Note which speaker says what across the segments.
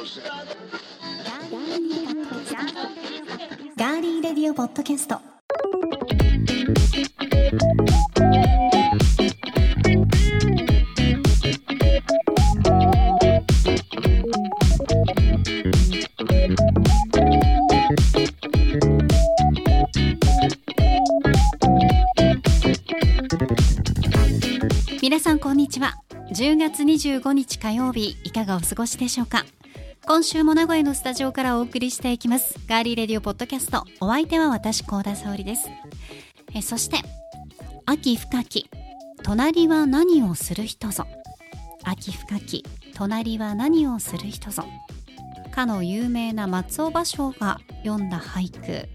Speaker 1: ガーリーレディオポッドキャスト。皆さんこんにちは。10月25日火曜日いかがお過ごしでしょうか？今週も名古屋のスタジオからお送りしていきます。ガーリーレディオポッドキャスト。お相手は私高田沙織です。えそして秋深き。隣は何をする人ぞ。秋深き。隣は何をする人ぞ。かの有名な松尾芭蕉が読んだ俳句、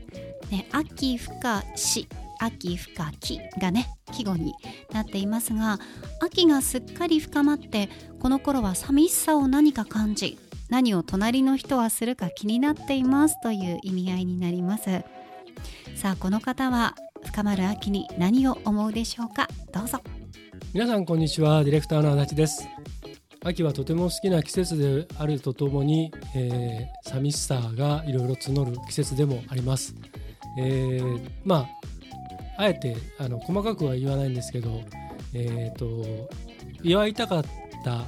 Speaker 1: ね、秋深し秋深きがね季語になっていますが秋がすっかり深まってこの頃は寂しさを何か感じ何を隣の人はするか気になっていますという意味合いになります。さあこの方は深まる秋に何を思うでしょうか？どうぞ。
Speaker 2: 皆さんこんにちは。ディレクターの足立です。秋はとても好きな季節であるとともに、えー、寂しさがいろいろ募る季節でもあります、えー、まああえてあの細かくは言わないんですけど、えーと、祝いたかった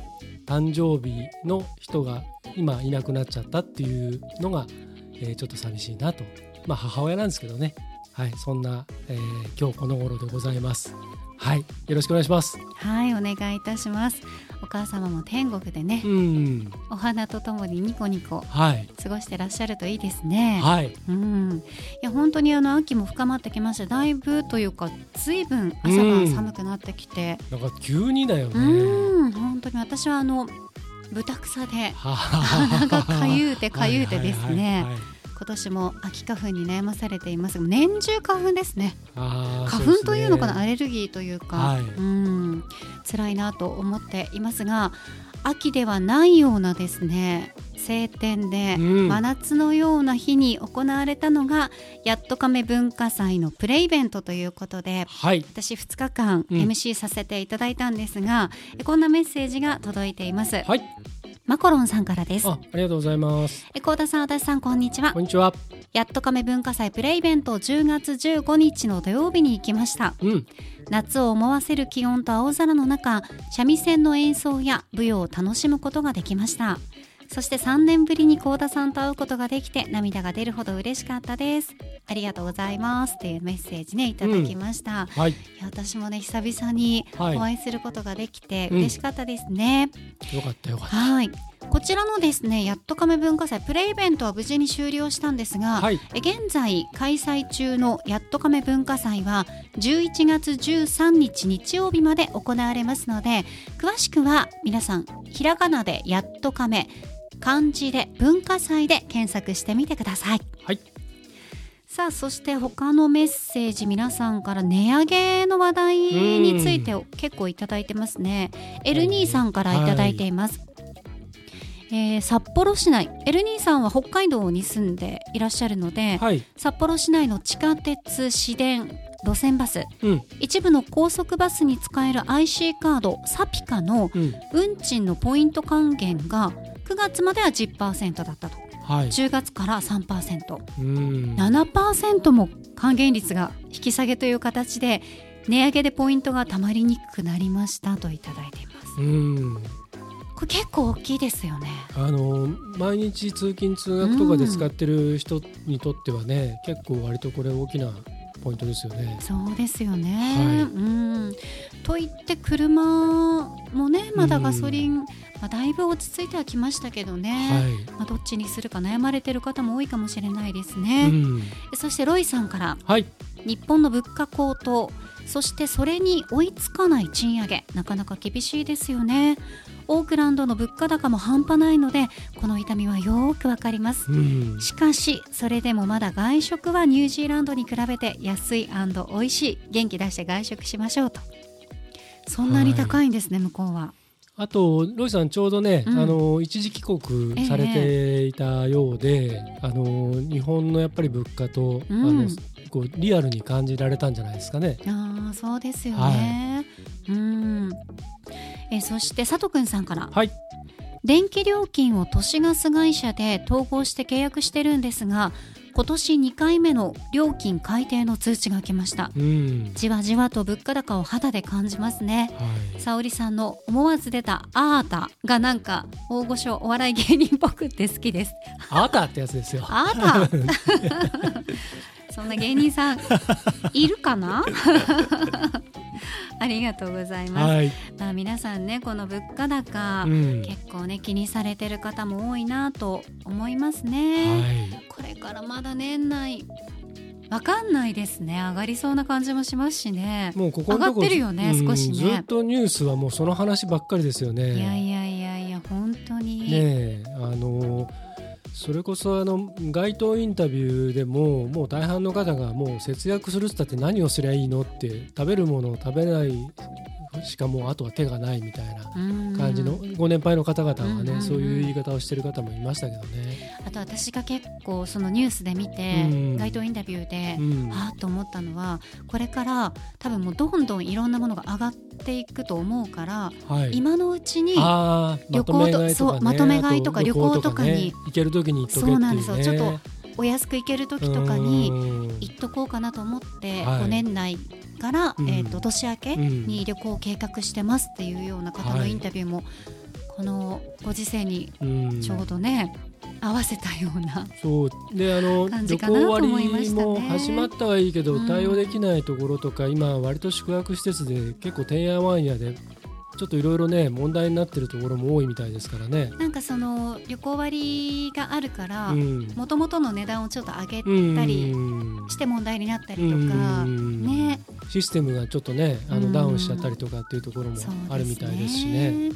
Speaker 2: 誕生日の人が今いなくなっちゃったっていうのが、えー、ちょっと寂しいなと。まあ母親なんですけどね。はいそんな、えー、今日この頃でございます。はいよろしくお願いします。
Speaker 1: はいお願いいたします。お母様も天国でね、うん、お花とともにニコニコ過ごしてらっしゃるといいですね。
Speaker 2: はい、
Speaker 1: うん、いや本当にあの秋も深まってきましてだいぶというかずいぶん朝晩寒くなってきて、
Speaker 2: うん、なんか急にだよね。
Speaker 1: うん本当に私はあの豚草で鼻が かゆうてかゆうてですね。今年も秋花粉に悩まされています。年中花粉ですね。花粉というのかな、ね、アレルギーというか、はい、うん。辛いなと思っていますが秋ではないようなですね晴天で真夏のような日に行われたのが、うん、やっと亀文化祭のプレイベントということで、はい、私2日間 MC させていただいたんですが、うん、こんなメッセージが届いています。
Speaker 2: はい
Speaker 1: マコロンさんからです。
Speaker 2: あありがとうございます。
Speaker 1: え高田さん足立さんこんにちは。
Speaker 2: こんにちは。
Speaker 1: やっと亀文化祭プレイベント10月15日の土曜日に行きました、うん、夏を思わせる気温と青空の中三味線の演奏や舞踊を楽しむことができましたそして3年ぶりに幸田さんと会うことができて涙が出るほど嬉しかったです。ありがとうございます。っていうメッセージねいただきました、うんはい、いや私もね久々にお会いすることができて嬉しかったですね、
Speaker 2: うん、よかったよかった。
Speaker 1: はい。こちらのですねやっと亀文化祭プレイベントは無事に終了したんですが、はい、現在開催中のやっと亀文化祭は11月13日日曜日まで行われますので詳しくは皆さんひらがなでやっと亀漢字で文化祭で検索してみてください。
Speaker 2: はい。
Speaker 1: さあそして他のメッセージ皆さんから値上げの話題について結構いただいてますね。エルニーさんからいただいています。はい。えー、札幌市内。エルニーさんは北海道に住んでいらっしゃるので、はい、札幌市内の地下鉄市電路線バス、うん、一部の高速バスに使える IC カードサピカの運賃のポイント還元が9月までは10%だったと、はい、10月から 3%7% も還元率が引き下げという形で値上げでポイントがたまりにくくなりましたといただいています。うん。これ結構大きいですよね。
Speaker 2: あの毎日通勤通学とかで使ってる人にとってはね、うん、結構割とこれ大きなポイントですよね。
Speaker 1: そうですよね、はい、うん。と言って車もねまだガソリン、まあ、だいぶ落ち着いてはきましたけどね、はい、まあ、どっちにするか悩まれてる方も多いかもしれないですね。うん、そしてロイさんから、はい、日本の物価高騰そしてそれに追いつかない賃上げ。なかなか厳しいですよねオークランドの物価高も半端ないのでこの痛みはよくわかります、うん、しかしそれでもまだ外食はニュージーランドに比べて安い美味しい元気出して外食しましょうと。そんなに高いんですね、はい、向こうは。
Speaker 2: あとロイさんちょうどね、うん、あの一時帰国されていたようで、えあの日本のやっぱり物価と、うん、あのこうリアルに感じられたんじゃないですかね。
Speaker 1: あそうですよね、はい、うんえそして佐藤くんさんから、はい、電気料金を都市ガス会社で統合して契約してるんですが今年2回目の料金改定の通知が来ました。
Speaker 2: うん。
Speaker 1: じわじわと物価高を肌で感じますね。
Speaker 2: はい。
Speaker 1: 沙織さんの思わず出た「あーた」がなんか大御所お笑い芸人っぽくって好きです。
Speaker 2: あーたってやつですよ。
Speaker 1: あーた そんな芸人さんいるかな？ありがとうございます、
Speaker 2: はい、
Speaker 1: まあ、皆さんねこの物価高、
Speaker 2: うん。
Speaker 1: 結構ね気にされてる方も多いなと思いますね、
Speaker 2: はい。
Speaker 1: これからまだ年内わかんないですね。上がりそうな感じもしますしね。
Speaker 2: もうここ
Speaker 1: 上がってるよね
Speaker 2: うん
Speaker 1: 少しね。
Speaker 2: ずっとニュースはもうその話ばっかりですよね。
Speaker 1: いやいやいやいや本当に、
Speaker 2: ねえあのそれこそあの街頭インタビューでももう大半の方がもう節約するっつったって何をすりゃいいのって食べるものを食べないしかもうあとは手がないみたいな
Speaker 1: うん。
Speaker 2: 感じのご年配の方々はね、そういう言い方をしてる方もいましたけどね。
Speaker 1: あと私が結構そのニュースで見て、
Speaker 2: うん。
Speaker 1: 街頭インタビューで、
Speaker 2: うん。
Speaker 1: はあと思ったのはこれから多分もうどんどんいろんなものが上がっていくと思うから、
Speaker 2: はい、
Speaker 1: 今のうちに旅行と
Speaker 2: まとめ買いとかね。
Speaker 1: そうまとめ買いとか
Speaker 2: あ
Speaker 1: 旅行とかに
Speaker 2: ね行ける時に行っとけっていうね。
Speaker 1: そうなんですよ。ちょっとお安く行ける時とかに
Speaker 2: うん。
Speaker 1: 行っとこうかなと思って、
Speaker 2: はい。
Speaker 1: 5年内から、
Speaker 2: うん。
Speaker 1: えー、と年明け
Speaker 2: うん。
Speaker 1: に旅行を計画してますっていうような方のインタビューも、このご時世に
Speaker 2: うん。
Speaker 1: ちょうどね、合わせたような
Speaker 2: そう。であの
Speaker 1: 感
Speaker 2: 旅
Speaker 1: じかなと思いましたね。
Speaker 2: も始まったはいいけど、
Speaker 1: うん。
Speaker 2: 対応できないところとか今割と宿泊施設で結構てんやわんやでちょっといろいろね問題になってるところも多いみたいですからね。
Speaker 1: なんかその旅行割があるから
Speaker 2: うん。
Speaker 1: もともとの値段をちょっと上げ
Speaker 2: うん。
Speaker 1: たりして問題になったりとか、
Speaker 2: うん。
Speaker 1: ね。
Speaker 2: システムがちょっとねあ
Speaker 1: うん
Speaker 2: のダウンしちゃったりとかっていうところもあるみたいですしね。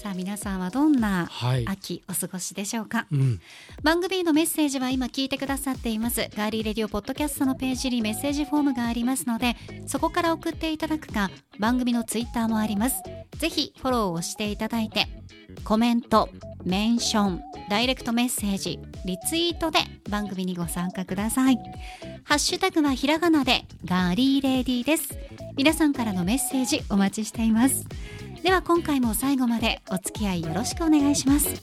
Speaker 1: うんさあ皆さんはどんな
Speaker 2: はい、
Speaker 1: 秋お過ごしでしょうか？
Speaker 2: うん。
Speaker 1: 番組へのメッセージは今聞いてくださっています。ガーリーレディオポッドキャストのページにメッセージフォームがありますのでそこから送っていただくか番組のツイッターもあります。ぜひフォローをしていただいてコメントメンションダイレクトメッセージリツイートで番組にご参加ください。ハッシュタグはひらがなでガーリーレディです。皆さんからのメッセージお待ちしていますでは今回も最後までお付き合いよろしくお願いします。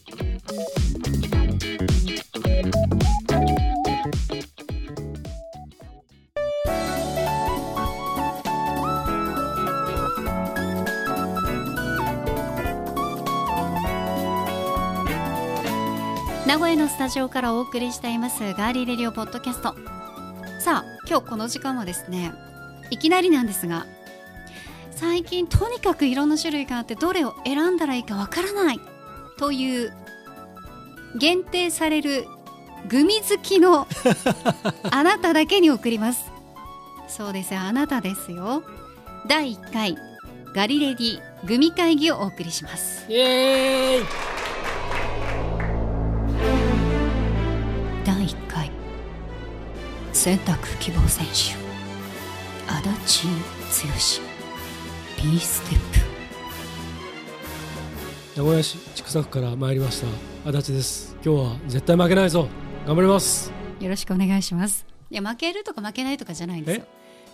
Speaker 1: 名古屋のスタジオからお送りしていますガーリーレディオポッドキャスト。さあ今日この時間はですねいきなりなんですが最近とにかくいろんな種類があってどれを選んだらいいかわからない。という限定されるグミ好きの あなただけに送ります。そうですよあなたですよ。第1回ガリレディグミ会議をお送りします。
Speaker 2: イエーイ。
Speaker 1: 第1回選択希望選手足立剛 B ステッ
Speaker 2: 名古屋市千種区から参りました。足立です。今日は絶対負けないぞ。頑張ります。
Speaker 1: プよろしくお願いします。いや負けるとか負けないとかじゃないんですよ。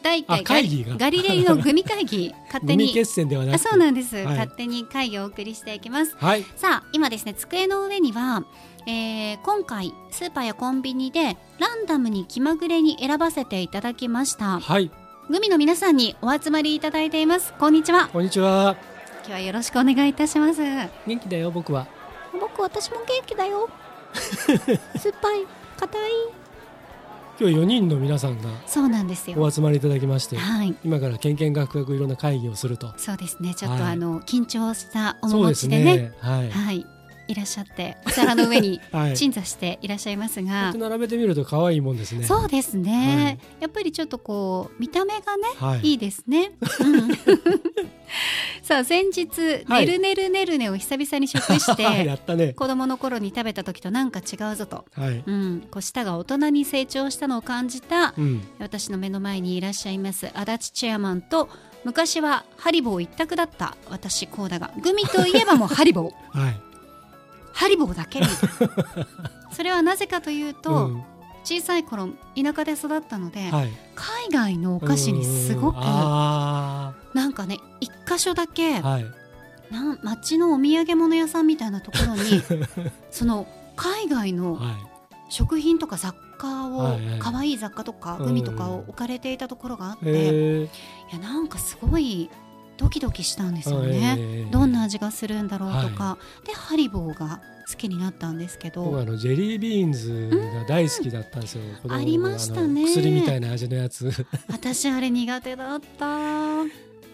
Speaker 1: 第1
Speaker 2: あ
Speaker 1: 回
Speaker 2: 会議が？
Speaker 1: ガリレイのグミ会議 勝手に。
Speaker 2: グミ決戦ではなく。
Speaker 1: あそうなんです、
Speaker 2: はい。
Speaker 1: 勝手に会議をお送りしていきます。
Speaker 2: はい。
Speaker 1: さあ今ですね机の上には、えー今回スーパーやコンビニでランダムに気まぐれに選ばせていただきました。
Speaker 2: はい
Speaker 1: グミの皆さんにお集まりいただいています。こんにちは。
Speaker 2: こんにちは。
Speaker 1: 今日はよろしくお願いいたします。
Speaker 2: 元気だよ僕は。
Speaker 1: 僕私も元気だよ。酸っぱい硬い。
Speaker 2: 今日4人の皆さんが
Speaker 1: そうなんですよ。
Speaker 2: お集まりいただきまして
Speaker 1: はい。
Speaker 2: 今からけんけんがくがくいろんな会議をすると。
Speaker 1: そうですね。ちょっと、
Speaker 2: はい。
Speaker 1: あの緊張した面持ちでね。
Speaker 2: はい。
Speaker 1: はいいらっしゃってお皿の上に
Speaker 2: はい。
Speaker 1: 鎮座していらっしゃいますが、
Speaker 2: こうやって並べてみると可愛いもんですね。
Speaker 1: そうですね、
Speaker 2: はい。
Speaker 1: やっぱりちょっとこう見た目がね、
Speaker 2: はい。
Speaker 1: いいですね。うん。さあ先日、
Speaker 2: はい。
Speaker 1: ねるねるねるねを久々に食し
Speaker 2: や
Speaker 1: て
Speaker 2: ったね。
Speaker 1: 子供の頃に食べた時となんか違うぞと、
Speaker 2: はい。
Speaker 1: うん、こう舌が大人に成長したのを感じた
Speaker 2: うん。
Speaker 1: 私の目の前にいらっしゃいます足立チェアマンと昔はハリボー一択だった私コーダが。グミといえばもうハリボー。
Speaker 2: はい
Speaker 1: ハリボーだけ。みたいなそれはなぜかというと、
Speaker 2: うん。
Speaker 1: 小さい頃田舎で育ったので、
Speaker 2: はい。
Speaker 1: 海外のお菓子にすごくなんかね一箇所だけ
Speaker 2: ーはい。
Speaker 1: なん街のお土産物屋さんみたいなところに その海外の
Speaker 2: は
Speaker 1: 食品とか雑貨を、
Speaker 2: はいはい。
Speaker 1: 可愛い雑貨とか
Speaker 2: うん
Speaker 1: グミとかを置かれていたところがあって、
Speaker 2: い。
Speaker 1: やなんかすごいドキドキしたんですよね。
Speaker 2: え
Speaker 1: どんな味がするんだろうとか、でハリボーが好きになったんですけど。
Speaker 2: 僕あのジェリービーンズが大好きだったんですよ。
Speaker 1: ありましたね。
Speaker 2: 薬みたいな味のやつ。
Speaker 1: 私あれ苦手だった。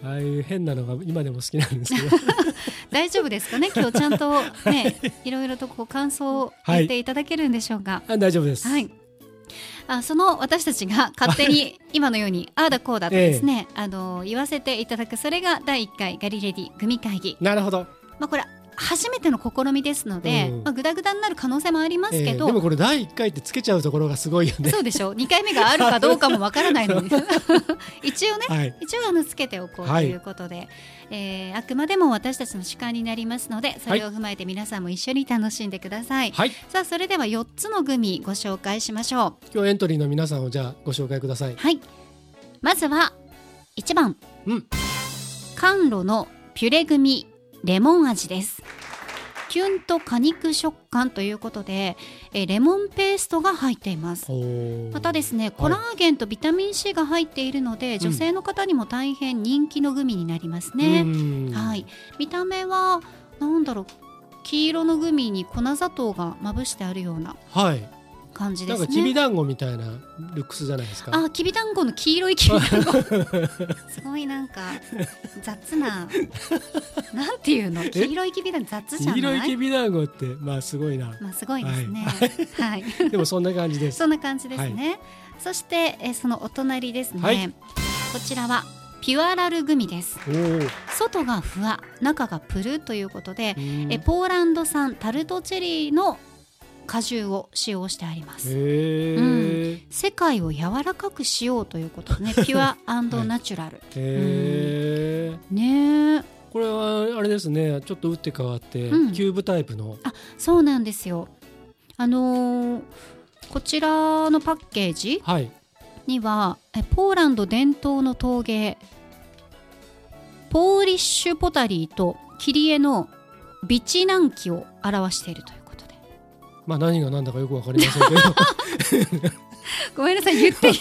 Speaker 2: ああいう変なのが今でも好きなんですけど。
Speaker 1: 大丈夫ですかね？今日ちゃんとねい。ろいろとこう感想を言っていただけるんでしょうか？
Speaker 2: あ大丈夫です。
Speaker 1: はい、あその私たちが勝手に今のようにああだこうだとですね、あの言わせていただくそれが第1回ガリレディグミ会議、
Speaker 2: なるほど。
Speaker 1: まあ、これ初めての試みですので、
Speaker 2: うん。
Speaker 1: まあ、グダグダになる可能性もありますけど、
Speaker 2: えーでもこれ第一回ってつけちゃうところがすごいよね。
Speaker 1: そうでしょう。2回目があるかどうかもわからないのに 一応ね
Speaker 2: はい。
Speaker 1: 一応あのつけておこうと
Speaker 2: はい
Speaker 1: いうことで、えーあくまでも私たちの主観になりますのでそれを踏まえて皆さんも一緒に楽しんでください、
Speaker 2: はい。
Speaker 1: さあそれでは4つのグミご紹介しましょう。
Speaker 2: 今日エントリーの皆さんをじゃあご紹介ください。
Speaker 1: はい。まずは1番、
Speaker 2: うん。
Speaker 1: 甘露のピュレグミレモン味です。キュンと果肉食感ということで、えーレモンペーストが入っています。またですねコラーゲンとビタミン C が入っているので、女性の方にも大変人気のグミになりますね、
Speaker 2: うん。
Speaker 1: はい。見た目はなんだろう黄色のグミに粉砂糖がまぶしてあるような。
Speaker 2: はい。
Speaker 1: 感じです
Speaker 2: なんかきび
Speaker 1: ね
Speaker 2: だんごみたいなルックスじゃないですか？
Speaker 1: あきびだんごの黄色いきびだんご。すごいなんか雑ななんていうの？黄色いきびだんご雑じゃ
Speaker 2: 黄色い
Speaker 1: ない
Speaker 2: きびだんごってまあすごいな。
Speaker 1: まあすごいですね。はい、
Speaker 2: でもそんな感じです。
Speaker 1: そんな感じですね、そしてえそのお隣ですね、
Speaker 2: はい。
Speaker 1: こちらはピュアラルグミです。外がふわ中がプルということで、
Speaker 2: うん。
Speaker 1: えポーランド産タルトチェリーの果汁を使用してあります
Speaker 2: へえ。
Speaker 1: 世界を柔らかくしようということでね ピュアナチュラル、
Speaker 2: へえ。
Speaker 1: ねえ
Speaker 2: これはあれですね。ちょっと打って変わって
Speaker 1: うん
Speaker 2: キューブタイプの。
Speaker 1: そうなんですよあのーこちらのパッケージ
Speaker 2: はい。
Speaker 1: にはえポーランド伝統の陶芸ポーリッシュポタリーと切り絵のビチナンキを表しているという
Speaker 2: まあ何が何だかよくわかりませんけど。
Speaker 1: ごめんなさい言って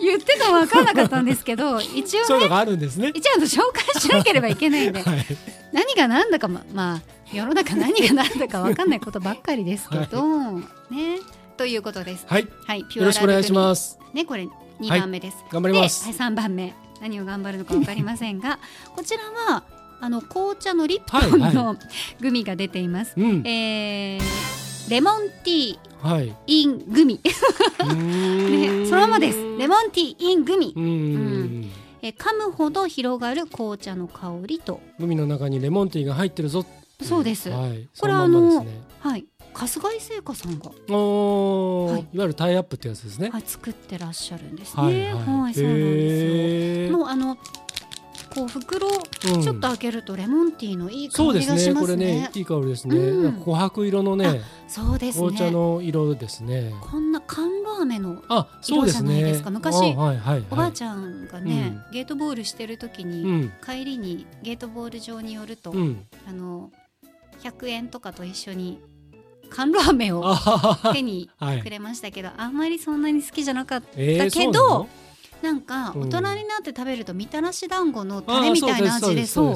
Speaker 1: 言ってたの分からなかったんですけど一応
Speaker 2: そういうのがあるんですね。
Speaker 1: 一応紹介しなければいけないんで
Speaker 2: はい。
Speaker 1: 何が何だかままあ世の中何が何だか分かんないことばっかりですけど、ねということです。
Speaker 2: はい。
Speaker 1: はい、ピ
Speaker 2: よろしくお願いし
Speaker 1: す。
Speaker 2: ます。
Speaker 1: ねこれ2番目です。
Speaker 2: 頑張ります
Speaker 1: で、はい、3番目何を頑張るのか分かりませんが こちらはあの紅茶のリプトン
Speaker 2: はい
Speaker 1: のグミが出ています。
Speaker 2: うん。
Speaker 1: えーレモンティー
Speaker 2: はい。
Speaker 1: イングミ、
Speaker 2: ね
Speaker 1: ね、そのままです。レモンティーイングミ
Speaker 2: う。ん。
Speaker 1: えー噛むほど広がる紅茶の香りと
Speaker 2: 海の中にレモンティーが入ってるぞ。
Speaker 1: そうです
Speaker 2: はい。
Speaker 1: これ
Speaker 2: そのまんまですね。
Speaker 1: はい春日井製菓さんが、
Speaker 2: おお、
Speaker 1: はい
Speaker 2: い、わゆるタイアップってやつですね。
Speaker 1: はい、作ってらっしゃるんですね。
Speaker 2: は
Speaker 1: はいい、
Speaker 2: はい。
Speaker 1: そうなんですよ。もうあのこう袋ちょっと開けるとレモンティーのいい香
Speaker 2: そうですね。
Speaker 1: りがします
Speaker 2: これね
Speaker 1: ね。、
Speaker 2: いい香りですね。
Speaker 1: うん
Speaker 2: 琥珀色のね、
Speaker 1: そうです
Speaker 2: 紅茶
Speaker 1: ね。
Speaker 2: の色ですね。
Speaker 1: こんな甘露飴の。色じゃないですか？昔
Speaker 2: あはいはいはい。
Speaker 1: おばあちゃんがね、
Speaker 2: う
Speaker 1: ゲートボールしてる時に、
Speaker 2: うん
Speaker 1: 帰りにゲートボール場に寄ると、
Speaker 2: うん。
Speaker 1: あの100円とかと一緒に甘露飴を手に
Speaker 2: はい
Speaker 1: く。れましたけど、あんまりそんなに好きじゃなかったけど
Speaker 2: そうな
Speaker 1: んか
Speaker 2: うん。
Speaker 1: 大人になって食べるとみたらし団子の
Speaker 2: あ
Speaker 1: タレみたいな味でそう。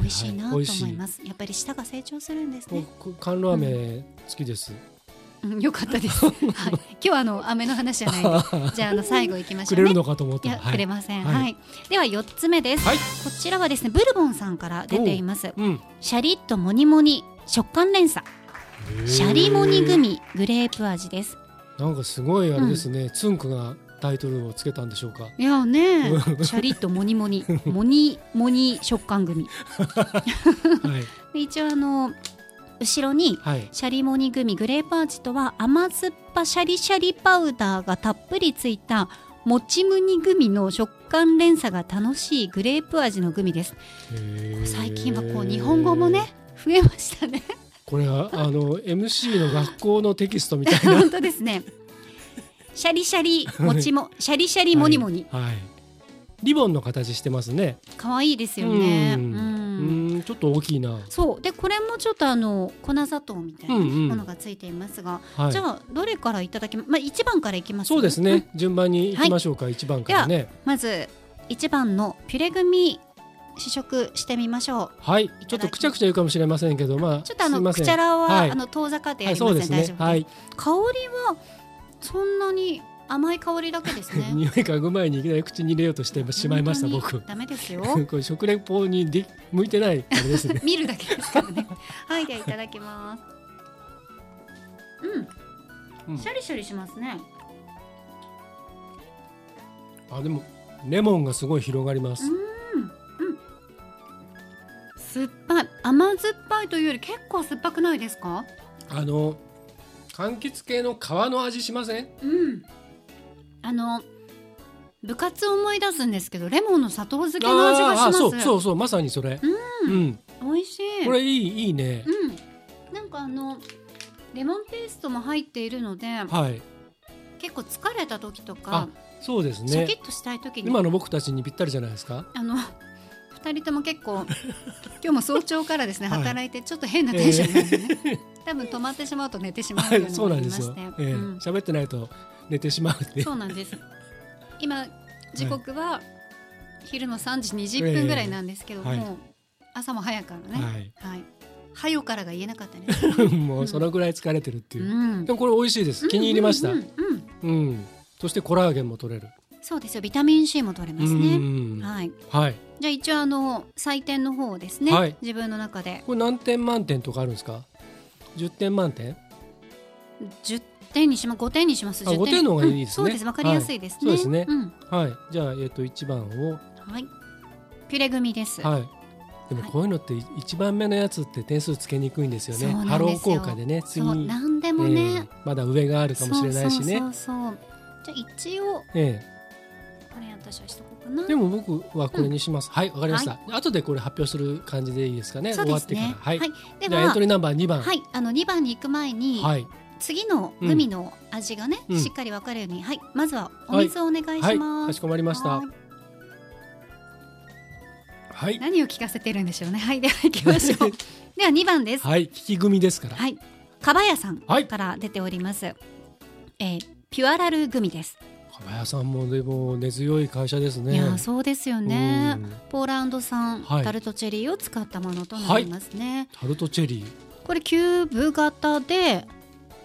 Speaker 1: 美味しいなと思い
Speaker 2: す。
Speaker 1: ますやっぱり舌が成長するんですね。
Speaker 2: 僕甘露飴好きです。
Speaker 1: うんよかったです、はい、今日はあの飴の話じゃない。ん でじゃああの最後いきましょうね。
Speaker 2: くれるのかと思ったら。
Speaker 1: いや、くれません、
Speaker 2: は
Speaker 1: はい。いでは4つ目です、
Speaker 2: はい。
Speaker 1: こちらはですねブルボンさんから出ています。
Speaker 2: う。ん。
Speaker 1: シャリッとモニモニ食感連鎖。シャリモニグミグレープ味です。
Speaker 2: なんかすごいあれですね。つんくがタイトルをつけたんでしょうか？
Speaker 1: いやね シャリッとモニモニ。モニモニ食感グミ
Speaker 2: はい。
Speaker 1: で一応あの後ろに
Speaker 2: はい。
Speaker 1: シャリモニグミグレープ味とは甘酸っぱシャリシャリパウダーがたっぷりついたもちムニグミの食感連鎖が楽しいグレープ味のグミです。最近はこう日本語もね増えましたね。
Speaker 2: これはあの MC の学校のテキストみたいな。
Speaker 1: 本当ですねシャリシャリもちもシャリシャリモニモニ
Speaker 2: はい。はい。リボンの形してますね。
Speaker 1: 可愛いですよね。
Speaker 2: う
Speaker 1: うん。ん
Speaker 2: うんちょっと大きいな。
Speaker 1: そう。でこれもちょっとあの粉砂糖みたいな
Speaker 2: うんうん。
Speaker 1: ものがついていますが、
Speaker 2: はい。
Speaker 1: じゃあどれからいただきままあ一番からいきます
Speaker 2: そうです
Speaker 1: ん
Speaker 2: ね。順番に行きましょうか。一番からね。
Speaker 1: まず一番のピュレ組試食してみましょ
Speaker 2: はい。ちょっとくちゃくちゃ言うかもしれませんけどまあ
Speaker 1: うちょっとあのくちゃらは、
Speaker 2: はい。
Speaker 1: あの遠ざかってや
Speaker 2: はい
Speaker 1: りません、
Speaker 2: そうですね。
Speaker 1: 大丈夫
Speaker 2: はい。
Speaker 1: 香りはそんなに甘い香りだけですね。
Speaker 2: 匂い嗅ぐ前にいきなり口に入れようとしてしまいました僕。
Speaker 1: ダメですよ。
Speaker 2: これ食レポにで向いてないあれですね。
Speaker 1: 見るだけですからね。はいではいただきます。うん。
Speaker 2: うん。
Speaker 1: シャリシャリしますね。
Speaker 2: あでもレモンがすごい広がります。
Speaker 1: 酸っぱい甘酸っぱいというより結構酸っぱくないですか？
Speaker 2: あの柑橘系の皮の味しません？
Speaker 1: うん。あの部活を思い出すんですけどレモンの砂糖漬けの味がします。
Speaker 2: そうそうそうまさにそれ。
Speaker 1: うん。
Speaker 2: うん。
Speaker 1: 美味しい。
Speaker 2: これいいいいね。
Speaker 1: うん。なんかあのレモンペーストも入っているので
Speaker 2: はい。
Speaker 1: 結構疲れた時とか
Speaker 2: そうですね。
Speaker 1: シャキッとしたい時に。
Speaker 2: 今の僕たちにぴったりじゃないですか？
Speaker 1: あの二人とも結構 今日も早朝からですね
Speaker 2: はい。
Speaker 1: 働いてちょっと変なテンションなんでね、多分止まってしまうと寝てしまうという
Speaker 2: そう
Speaker 1: のが
Speaker 2: なんですよ
Speaker 1: ありまして、
Speaker 2: ええ。
Speaker 1: うん
Speaker 2: 喋ってないと寝てしまうって
Speaker 1: そうなんです。今時刻は昼の3時20分ぐらいなんですけども、
Speaker 2: ええ。はい
Speaker 1: 朝も早からね。
Speaker 2: はい。
Speaker 1: はい。はよからが言えなかったです、
Speaker 2: もうそのぐらい疲れてるっていう、
Speaker 1: うん。
Speaker 2: でもこれ美味しいです。気に入りました。
Speaker 1: う
Speaker 2: ん。
Speaker 1: うん。
Speaker 2: そしてコラーゲンも取れる
Speaker 1: そうですよ。ビタミン C も取れますね。
Speaker 2: うん。
Speaker 1: はい。
Speaker 2: はい。
Speaker 1: じゃあ一応あの採点の方をですね、
Speaker 2: はい。
Speaker 1: 自分の中で。
Speaker 2: これ何点満点とかあるんですか？10点満点
Speaker 1: ？10点にします。5点にします。
Speaker 2: あ
Speaker 1: 10
Speaker 2: 5点の方がいいですね。
Speaker 1: うん。そうです。わかりやすいですね、
Speaker 2: はいそうですね。
Speaker 1: ん。
Speaker 2: はい。じゃあえっ、と1番を。
Speaker 1: はい。ピュレ組です、
Speaker 2: はい。でもこういうのって1番目のやつって点数つけにくいんですよね。ハロー効果でね。次
Speaker 1: そう。何でもね、
Speaker 2: ええ。まだ上があるかもしれないしね。
Speaker 1: そうそうそうそう。じゃあ一応
Speaker 2: え
Speaker 1: これ私はしとこうかな。
Speaker 2: えでも僕はこれにします、はいわかりました、後でこれ発表する感じでいいですかね。
Speaker 1: ね。
Speaker 2: 終わってから。はい、
Speaker 1: で
Speaker 2: じゃあエントリーナンバー2番。
Speaker 1: はい。あの2番に行く前に、
Speaker 2: はい。
Speaker 1: 次のグミの味がね、
Speaker 2: うん。
Speaker 1: しっかりわかるように、はい。まずはお水をお願い
Speaker 2: はい
Speaker 1: します、
Speaker 2: かしこまりました。
Speaker 1: はい。
Speaker 2: はい。
Speaker 1: 何を聞かせてるんでしょうね。はい。では行きましょう。では2番です。
Speaker 2: はい。聞き組ですから。
Speaker 1: はい。かばやさん
Speaker 2: はい。
Speaker 1: から出ております、えーピュアラルグミです、
Speaker 2: かばやさんもでも根強い会社ですね。
Speaker 1: いやそうですよね。
Speaker 2: うん。
Speaker 1: ポーランド産
Speaker 2: はい。
Speaker 1: タルトチェリーを使ったものとなりますね、
Speaker 2: タルトチェリー、
Speaker 1: これキューブ型で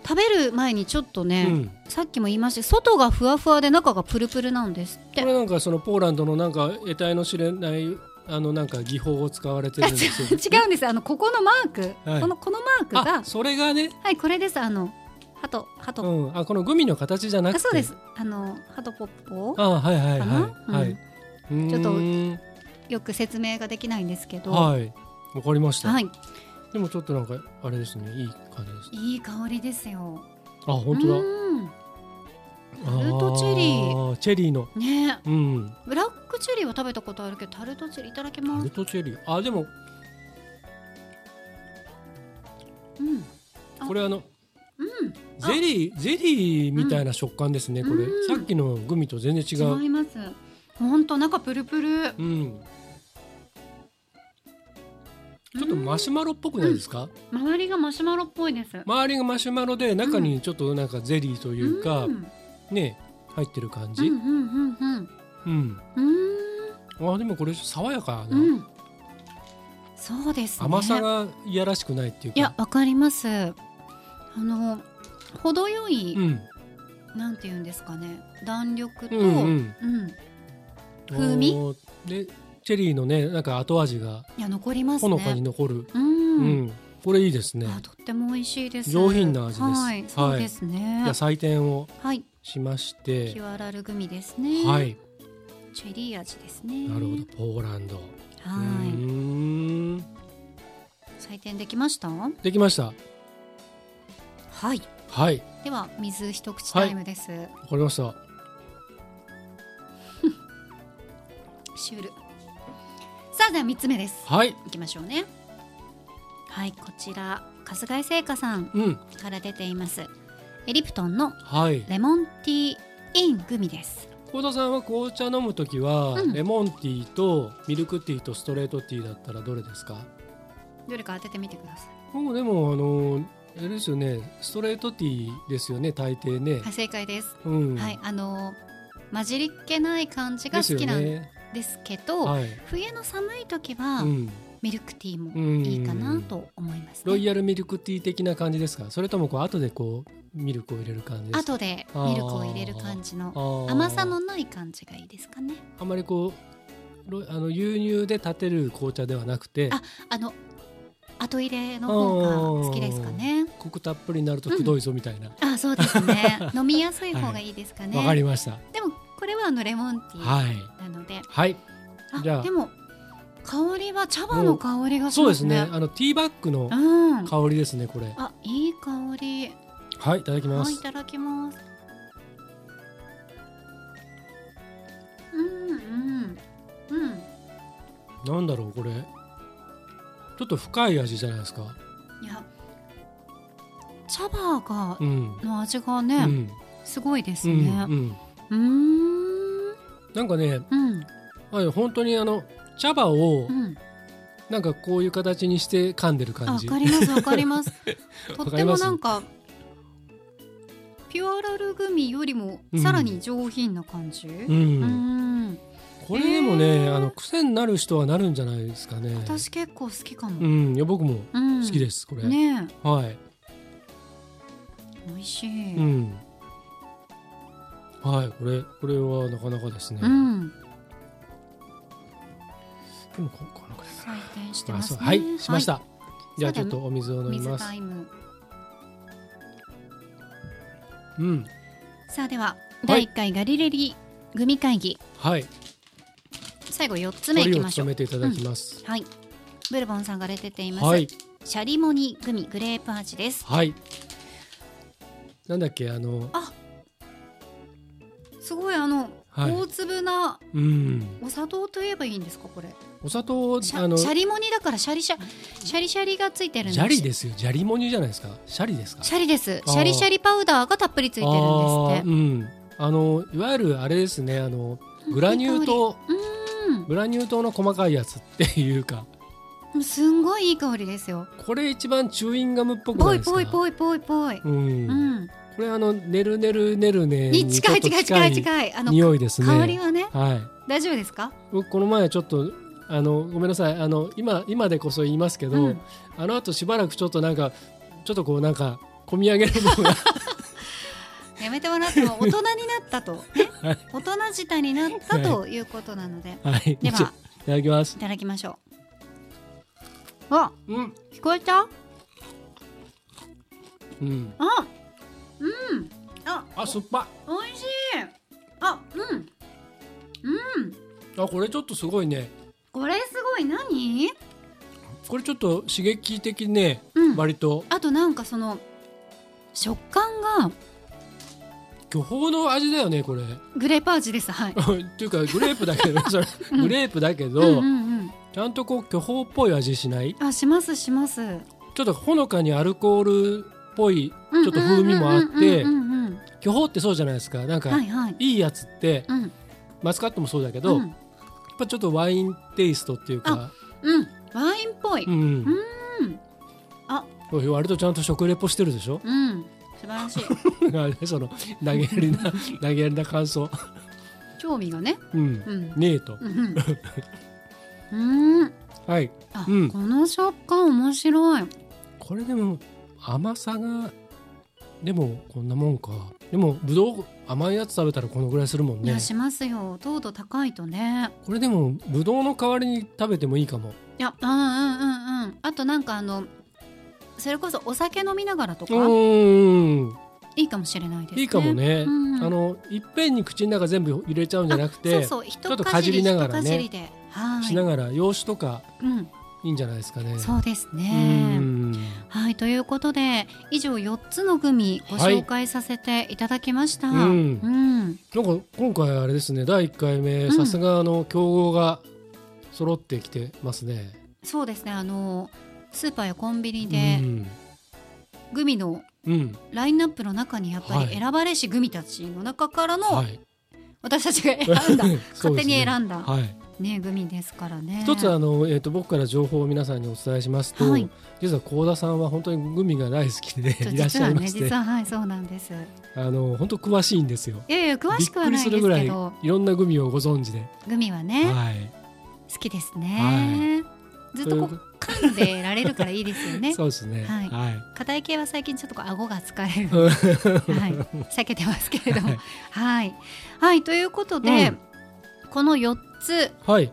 Speaker 1: 食べる前にちょっとね、
Speaker 2: うん。
Speaker 1: さっきも言いました外がふわふわで中がプルプルなんですって。
Speaker 2: これなんかそのポーランドのなんか得体の知れないあのなんか技法を使われてるんですよ
Speaker 1: 違うんです。あのここのマーク、
Speaker 2: はい。
Speaker 1: このこのマークが。
Speaker 2: あそれがね。
Speaker 1: はいこれです。あのハトハト、
Speaker 2: うん。あこのグミの形じゃなくて？
Speaker 1: あそうです。あのハトポッポ？
Speaker 2: あはいはいはい。はい、
Speaker 1: ちょっとよく説明ができないんですけど。
Speaker 2: はい。わかりました、
Speaker 1: はい。
Speaker 2: でもちょっとなんかあれですね。いい感じです
Speaker 1: いい香りですよ。
Speaker 2: あ本当だ。
Speaker 1: うん。タルトチェリー。
Speaker 2: チェリーの。
Speaker 1: ね。
Speaker 2: うん。
Speaker 1: ブラックチェリーは食べたことあるけどタルトチェリーいただき
Speaker 2: タル
Speaker 1: ます
Speaker 2: トチェリー。あでも
Speaker 1: うん。
Speaker 2: これあの
Speaker 1: うん
Speaker 2: ゼリーゼリーみたいな食感ですね、これ。
Speaker 1: うん。
Speaker 2: さっきのグミと全然違う。
Speaker 1: 違います。本当中プルプル。
Speaker 2: うん。ちょっとマシュマロっぽくないですか、
Speaker 1: 周りがマシュマロっぽいです。
Speaker 2: 周りがマシュマロで中にちょっとなんかゼリーというか、
Speaker 1: うん。
Speaker 2: ね入ってる感じ、
Speaker 1: うんうんうんうん。
Speaker 2: うん。
Speaker 1: うん。
Speaker 2: あでもこれ爽やかな、
Speaker 1: うん。そうですね。
Speaker 2: 甘さがいやらしくないっていうか。
Speaker 1: いやわかりますあの程よい、
Speaker 2: うん。
Speaker 1: なんていうんですかね。弾力と、
Speaker 2: うんうん。
Speaker 1: うん。風味？
Speaker 2: でチェリーのねなんか後味が
Speaker 1: いや残りますね。
Speaker 2: ほのかに残る、
Speaker 1: うん、
Speaker 2: うん。これいいですね。
Speaker 1: あとっても美味しいです。
Speaker 2: 上品な味です。
Speaker 1: はいそうですね。
Speaker 2: じゃあ採点を
Speaker 1: はい。
Speaker 2: しまし
Speaker 1: ピ
Speaker 2: て
Speaker 1: ュアラルグミですね。
Speaker 2: はい。
Speaker 1: チェリー味ですね。
Speaker 2: なるほど。ポーランド。う
Speaker 1: はい採点できました？
Speaker 2: できました
Speaker 1: はい。
Speaker 2: はい。
Speaker 1: では水一口タイムです、
Speaker 2: わかりました。
Speaker 1: シュール。さあでは三つ目です。
Speaker 2: はい。
Speaker 1: いきましょうね。はいこちら春日井製菓さん
Speaker 2: うん。
Speaker 1: から出ています。エリプトンの
Speaker 2: はい。
Speaker 1: レモンティーイングミです。
Speaker 2: 幸田さんは紅茶飲むときは、
Speaker 1: うん。
Speaker 2: レモンティーとミルクティーとストレートティーだったらどれですか
Speaker 1: どれか当ててみてくださ
Speaker 2: 僕でもあのあれですよねストレートティーですよね大抵ね。
Speaker 1: い、はい、正解です、
Speaker 2: うん。
Speaker 1: はいあの混じりっ気ない感じが好きなん
Speaker 2: ね。
Speaker 1: ですけど
Speaker 2: はい。
Speaker 1: 冬の寒い時は、
Speaker 2: うん。
Speaker 1: ミルクティーも
Speaker 2: うん
Speaker 1: いいかなと思います、ね。
Speaker 2: ロイヤルミルクティー的な感じですか？それともこう後でこうミルクを入れる感じですか？
Speaker 1: 後でミルクを入れる感じの
Speaker 2: あー。
Speaker 1: 甘さのない感じがいいですかね。
Speaker 2: あまりこうロあの牛乳で立てる紅茶ではなくて
Speaker 1: ああの後入れの方が好きですかね。
Speaker 2: コクたっぷりになるとくどいぞみたいな。わ、
Speaker 1: あそうですね。飲みやすい方がいいですかね、
Speaker 2: かりました。
Speaker 1: でもこれはあのレモンティー
Speaker 2: はい。
Speaker 1: なので、
Speaker 2: はい。
Speaker 1: あ
Speaker 2: じゃあ。
Speaker 1: でも香りは茶葉の香りがし
Speaker 2: そう
Speaker 1: まね
Speaker 2: ですすね。あのティーバッグの
Speaker 1: うん。
Speaker 2: 香りですねこれ。
Speaker 1: あいい香り。
Speaker 2: はいいただきます。
Speaker 1: はいいただきます。うんうん。うん。
Speaker 2: なんだろうこれちょっと深い味じゃないですか。
Speaker 1: いや茶葉が
Speaker 2: うん。
Speaker 1: の味がね、
Speaker 2: うん。
Speaker 1: すごいです
Speaker 2: うん
Speaker 1: ね
Speaker 2: うん。なんかね
Speaker 1: うん。
Speaker 2: あ本当にあの茶葉を
Speaker 1: うん。
Speaker 2: なんかこういう形にして噛んでる感じ。
Speaker 1: かりますわかります。とってもなんかピュアラルグミよりも
Speaker 2: うん。
Speaker 1: さらに上品な感じ、
Speaker 2: う
Speaker 1: うんん
Speaker 2: これでもね、
Speaker 1: へー。
Speaker 2: あの癖になる人はなるんじゃないですかね。
Speaker 1: 私結構好きか
Speaker 2: う
Speaker 1: も、
Speaker 2: んいや僕も
Speaker 1: うん。
Speaker 2: 好きです、これ、
Speaker 1: ね
Speaker 2: はい。
Speaker 1: え美味しい、
Speaker 2: う、ん。はいこれこれはなかなかですね、
Speaker 1: うん。
Speaker 2: でもここのくらいか
Speaker 1: 採点してますね。
Speaker 2: はいしました、じゃあちょっとお水を飲み
Speaker 1: 水
Speaker 2: ますうん。
Speaker 1: さあでは第1回ガリレリグミ会議。
Speaker 2: はい
Speaker 1: 最後4つ目いきましょう。
Speaker 2: 務めていただきます、
Speaker 1: はい。ブルボンさんが出ています、
Speaker 2: はい。
Speaker 1: シャリモニグミグレープ味です。
Speaker 2: はい。なんだっけあの
Speaker 1: すごいあの、
Speaker 2: はい。
Speaker 1: 大粒な
Speaker 2: うん。
Speaker 1: お砂糖といえばいいんですかこれ？
Speaker 2: お砂糖
Speaker 1: シ
Speaker 2: あの
Speaker 1: ャシャリモニだからシャリシャシャリシャリがついてるん
Speaker 2: ジャリですよ。ジャリモニじゃないですか。シャリですか？
Speaker 1: シャリです。シャリシャリパウダーがたっぷりついてるんですって。
Speaker 2: うん。あのいわゆるあれですね。あのグラニュー糖グラニュー糖の細かいやつっていうか。
Speaker 1: うんすんごいいい香りですよ。
Speaker 2: これ一番チューインガムっぽくな
Speaker 1: ぽい
Speaker 2: いですか？
Speaker 1: ぽいぽいぽいぽい、
Speaker 2: うん。
Speaker 1: うん、
Speaker 2: これあのねるねるねるね
Speaker 1: に
Speaker 2: にちょっと
Speaker 1: 近い近い近い近い。あの
Speaker 2: 匂いですね。
Speaker 1: 香りはね。
Speaker 2: はい。
Speaker 1: 大丈夫ですか？
Speaker 2: 僕この前ちょっとあのごめんなさい。あの今今でこそ言いますけど、
Speaker 1: うん。
Speaker 2: あの後しばらくちょっとなんかちょっとこうなんか込み上げるのが
Speaker 1: やめてもらっても大人になったと、ね。
Speaker 2: はい
Speaker 1: 大人舌になったということなので、
Speaker 2: はい。
Speaker 1: では
Speaker 2: いただきます。
Speaker 1: いただきましょう。あ
Speaker 2: うん。
Speaker 1: 聞こえた？
Speaker 2: うん。
Speaker 1: あうん。あ
Speaker 2: あ酸っぱ。
Speaker 1: おいしい。あうん。うん。
Speaker 2: あこれちょっとすごいね。
Speaker 1: これすごい。何？
Speaker 2: これちょっと刺激的ね。
Speaker 1: うん。
Speaker 2: 割と。
Speaker 1: あとなんかその食感が
Speaker 2: 巨峰の味だよねこれ。
Speaker 1: グレープ味ですはい。
Speaker 2: っていうかグレープだけど それ
Speaker 1: うん。
Speaker 2: グレープだけど、
Speaker 1: うんうんうん。
Speaker 2: ちゃんとこう巨峰っぽい味しない？
Speaker 1: あしますします。
Speaker 2: ちょっとほのかにアルコールっぽいちょっと風味もあって巨峰ってそうじゃないですか。なんか、
Speaker 1: はいはい。
Speaker 2: いいやつって
Speaker 1: うん。
Speaker 2: マスカットもそうだけど、
Speaker 1: うん。
Speaker 2: やっぱちょっとワインテイストっていうか。
Speaker 1: うん。ワインっぽい。
Speaker 2: うん。
Speaker 1: うん。あ。
Speaker 2: 割とちゃんと食レポしてるでしょ？
Speaker 1: うん素晴らしい。
Speaker 2: その投げやりな 投げやりな感想。
Speaker 1: 興味がね。
Speaker 2: うん。
Speaker 1: うん。
Speaker 2: ねえと。
Speaker 1: うんうん。うん。
Speaker 2: はい。
Speaker 1: あ、
Speaker 2: うん。
Speaker 1: この食感面白い。
Speaker 2: これでも甘さがでもこんなもんか。でもぶどう甘いやつ食べたらこのぐらいするもんね。
Speaker 1: いやしますよ。糖度高いとね。
Speaker 2: これでもぶどうの代わりに食べてもいいかも。
Speaker 1: いやうんうんうんうん。あとなんかあのそれこそお酒飲みながらと
Speaker 2: う
Speaker 1: かいいかもしれないですね。
Speaker 2: いいかもね、
Speaker 1: うん。
Speaker 2: あのいっぺんに口の中全部入れちゃうんじゃなくて
Speaker 1: あそうそう。一
Speaker 2: ちょっとかじりながらねしながら洋酒とか
Speaker 1: うん。
Speaker 2: いいんじゃないですかね。
Speaker 1: そうです
Speaker 2: う
Speaker 1: ね
Speaker 2: ん。
Speaker 1: はいということで以上4つのグミご紹介させていただきました、
Speaker 2: うん。
Speaker 1: うん。
Speaker 2: なんか今回あれですね第1回目
Speaker 1: うん。
Speaker 2: さすがあの競合が揃ってきてますね、
Speaker 1: そうですね。あのスーパーやコンビニで
Speaker 2: うん。
Speaker 1: グミの
Speaker 2: うん。
Speaker 1: ラインナップの中にやっぱ
Speaker 2: はい。
Speaker 1: り選ばれしグミたちの中からの
Speaker 2: はい。
Speaker 1: 私たちが選んだ。勝手に選んだ、
Speaker 2: はい、
Speaker 1: ねグミですからね。
Speaker 2: 一つあの、えーと、僕から情報を皆さんにお伝えしますと、はい、実は幸田さんは本当にグミが大好きでいらっしゃいまして、
Speaker 1: 実は、ね、はいそうなんです。
Speaker 2: あの本当詳しいんですよ。
Speaker 1: いやいや詳しくはないですけど。
Speaker 2: いろんなグミをご存知で。
Speaker 1: グミはね、はい、好きですね、はい、ずっとこう噛んでられるからいいですよね。
Speaker 2: そうですね。はい、
Speaker 1: 硬い系は最近ちょっとこう顎が疲れるはい。避けてますけれども。はい、はい、ということで、うん、この4つ、はい、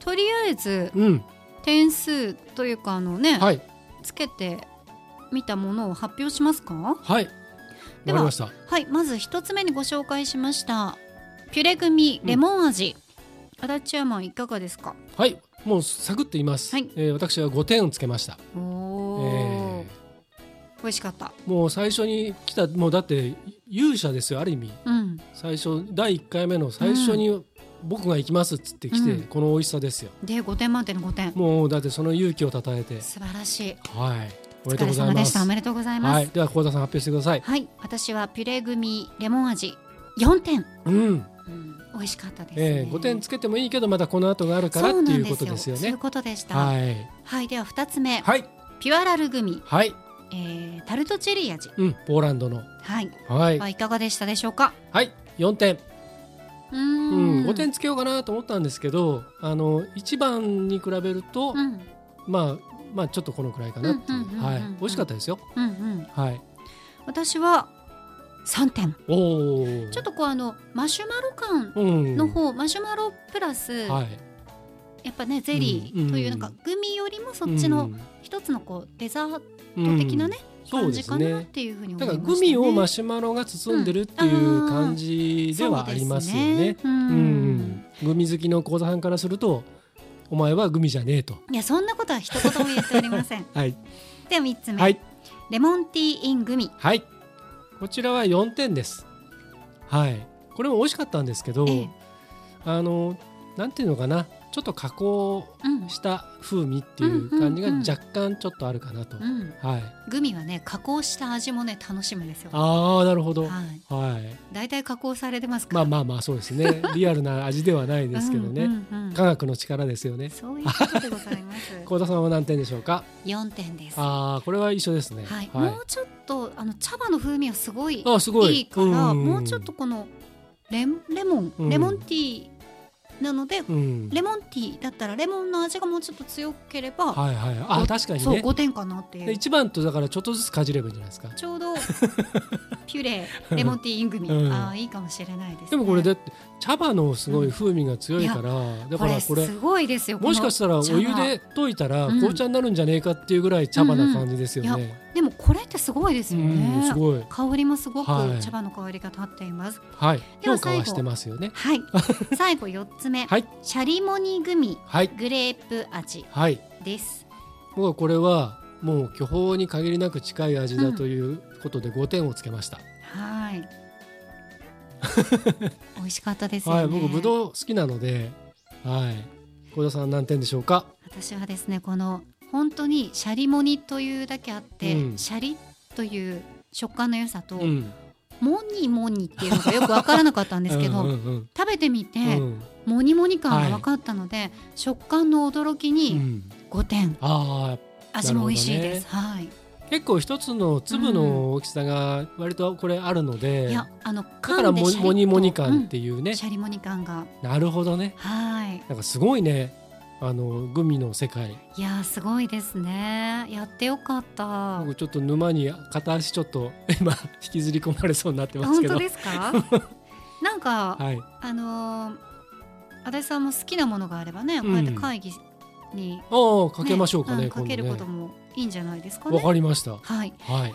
Speaker 1: とりあえず、うん、点数というかあのね、はい、つけてみたものを発表しますか？
Speaker 2: はい。
Speaker 1: でははい。まず一つ目にご紹介しましたピュレグミレモン味、うん、足立山いかがですか？
Speaker 2: はいもうサクッと言います、はい、えー、私は5点をつけました。お
Speaker 1: お、えー、美味しかった。
Speaker 2: もう最初に来たもうだって勇者ですよある意味、うん、最初第1回目の最初に、僕が行きますっつって来て、うん、この美味しさですよ。
Speaker 1: で5点満点の5点。
Speaker 2: もうだってその勇気をたたえて。
Speaker 1: 素晴らしい。
Speaker 2: はい。
Speaker 1: おめでとうございます。おめでとうございます、はい、
Speaker 2: では幸田さん発表してください。
Speaker 1: はい。私はピュレグミレモン味。4点。うん、うん。美味しかったです、ね、え
Speaker 2: ー、5点つけてもいいけどまだこの後があるからっていうことですよね。
Speaker 1: そういうことでした。はい、はい、では2つ目。はい。ピュアラルグミ。はい。えー、タルトチェリー味。
Speaker 2: うんポーランドの。
Speaker 1: はい。はい。いかがでしたでしょうか？
Speaker 2: はい4点。うん。5点つけようかなと思ったんですけどあの1番に比べると、うん、まあまあちょっとこのくらいかなっていう。はい。美味しかったですよ、うんうん、はい。
Speaker 1: 私は3点。おちょっとこうあのマシュマロ感の方、うん、マシュマロプラス、はい、やっぱねゼリーというなんかグミよりもそっちの一つのこうデザート的なね、感じかなっていうふうに思いまね、だから
Speaker 2: グミをマシュマロが包んでるっていう感じではありますよね。うん、ね。うん、グミ好きの講座さんからするとお前はグミじゃねえと。
Speaker 1: いやそんなことは一言も言っておりません。はい。では三つ目、はい、レモンティーイングミ。
Speaker 2: はい。こちらは四点です。はい。これも美味しかったんですけど、ええ、あのなんていうのかな。ちょっと加工した風味っていう感じが若干ちょっとあるかなと、
Speaker 1: はい、グミはね加工した味もね楽しむんですよ。
Speaker 2: ああなるほど。はい、
Speaker 1: 大体加工されてます
Speaker 2: まあまあまあそうですね。リアルな味ではないですけどね。科学の力ですよね。
Speaker 1: そういうことでございます。
Speaker 2: 幸田さんは何点でしょうか
Speaker 1: ？4点です。
Speaker 2: ああこれは一緒ですね、
Speaker 1: はい、もうちょっとあの茶葉の風味はすごいあすごい。いいからもうちょっとこのレレモンレモンティーなので、うん、レモンティーだったらレモンの味がもうちょっと強ければ、
Speaker 2: はいはい、あ確かにね。そう
Speaker 1: 5点かなっていう。
Speaker 2: 一番とだからちょっとずつかじればいいんじゃないですか。
Speaker 1: ちょうどピュレ レモンティーイングミ、うん、ああいいかもしれないです、ね、
Speaker 2: でもこれだって茶葉のすごい風味が強いから、うん、だからこれ
Speaker 1: すごいですよ
Speaker 2: もしかしたらお湯で溶いたら紅茶になるんじゃねえかっていうぐらい茶葉な感じですよね、
Speaker 1: でもこれってすごいですよね。すごい香りもすごく茶葉の香りが立っています。
Speaker 2: はい。評価はしてますよね。
Speaker 1: はい。最後四つ目。はい。シャリモニグミ。はい。グレープ味。はい。です。
Speaker 2: 僕はこれはもう巨峰に限りなく近い味だということで五点をつけました。
Speaker 1: はい。美味しかったですはい。
Speaker 2: 僕ぶどう好きなので、はい。小田さん何点でしょうか？
Speaker 1: 私はですねこの本当にシャリモニというだけあって、うん、シャリという食感の良さと、うん、モニモニっていうのがよく分からなかったんですけどうん、食べてみて、うん、モニモニ感が分かったので、はい、食感の驚きに5点、あ味も美味しいです。ね、はい。
Speaker 2: 結構一つの粒の大きさが割とこれあるので、うん、いやあのだからモニモニ感っていうね、
Speaker 1: シャリモニ感が。
Speaker 2: なるほどね。はい。なんかすごいねあのグミの世界。
Speaker 1: いやすごいですね。やってよかった。
Speaker 2: 僕ちょっと沼に片足ちょっと今引きずり込まれそうになってますけ
Speaker 1: ど。本当ですか？なんか、はい、あのー、足立さんも好きなものがあればね、こうやって会議に、
Speaker 2: ああかけましょうかね、
Speaker 1: うん、かけることもいいんじゃないですかね。
Speaker 2: わ、かりました。
Speaker 1: はい、はい、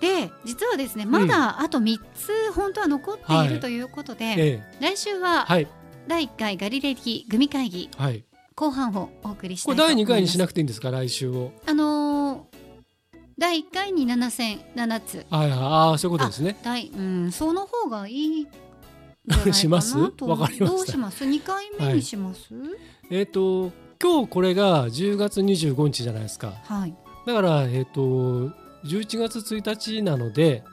Speaker 1: で実はですねまだあと3つ本当は残っているということで、はいええ、来週は、はい、第1回ガリレディグミ会議、はい、後半をお送りしたい
Speaker 2: これ第2回にしなくていいんですか？来週を。
Speaker 1: あのー、第1回に7戦7つ。
Speaker 2: はいああそういうことですね。
Speaker 1: 第うんその方がいい
Speaker 2: します？わかりま
Speaker 1: すどうします？2回目にします、はい、
Speaker 2: えっ、ー、と今日これが10月25日じゃないですか。はい。だからえっ、ー、と11月1日なので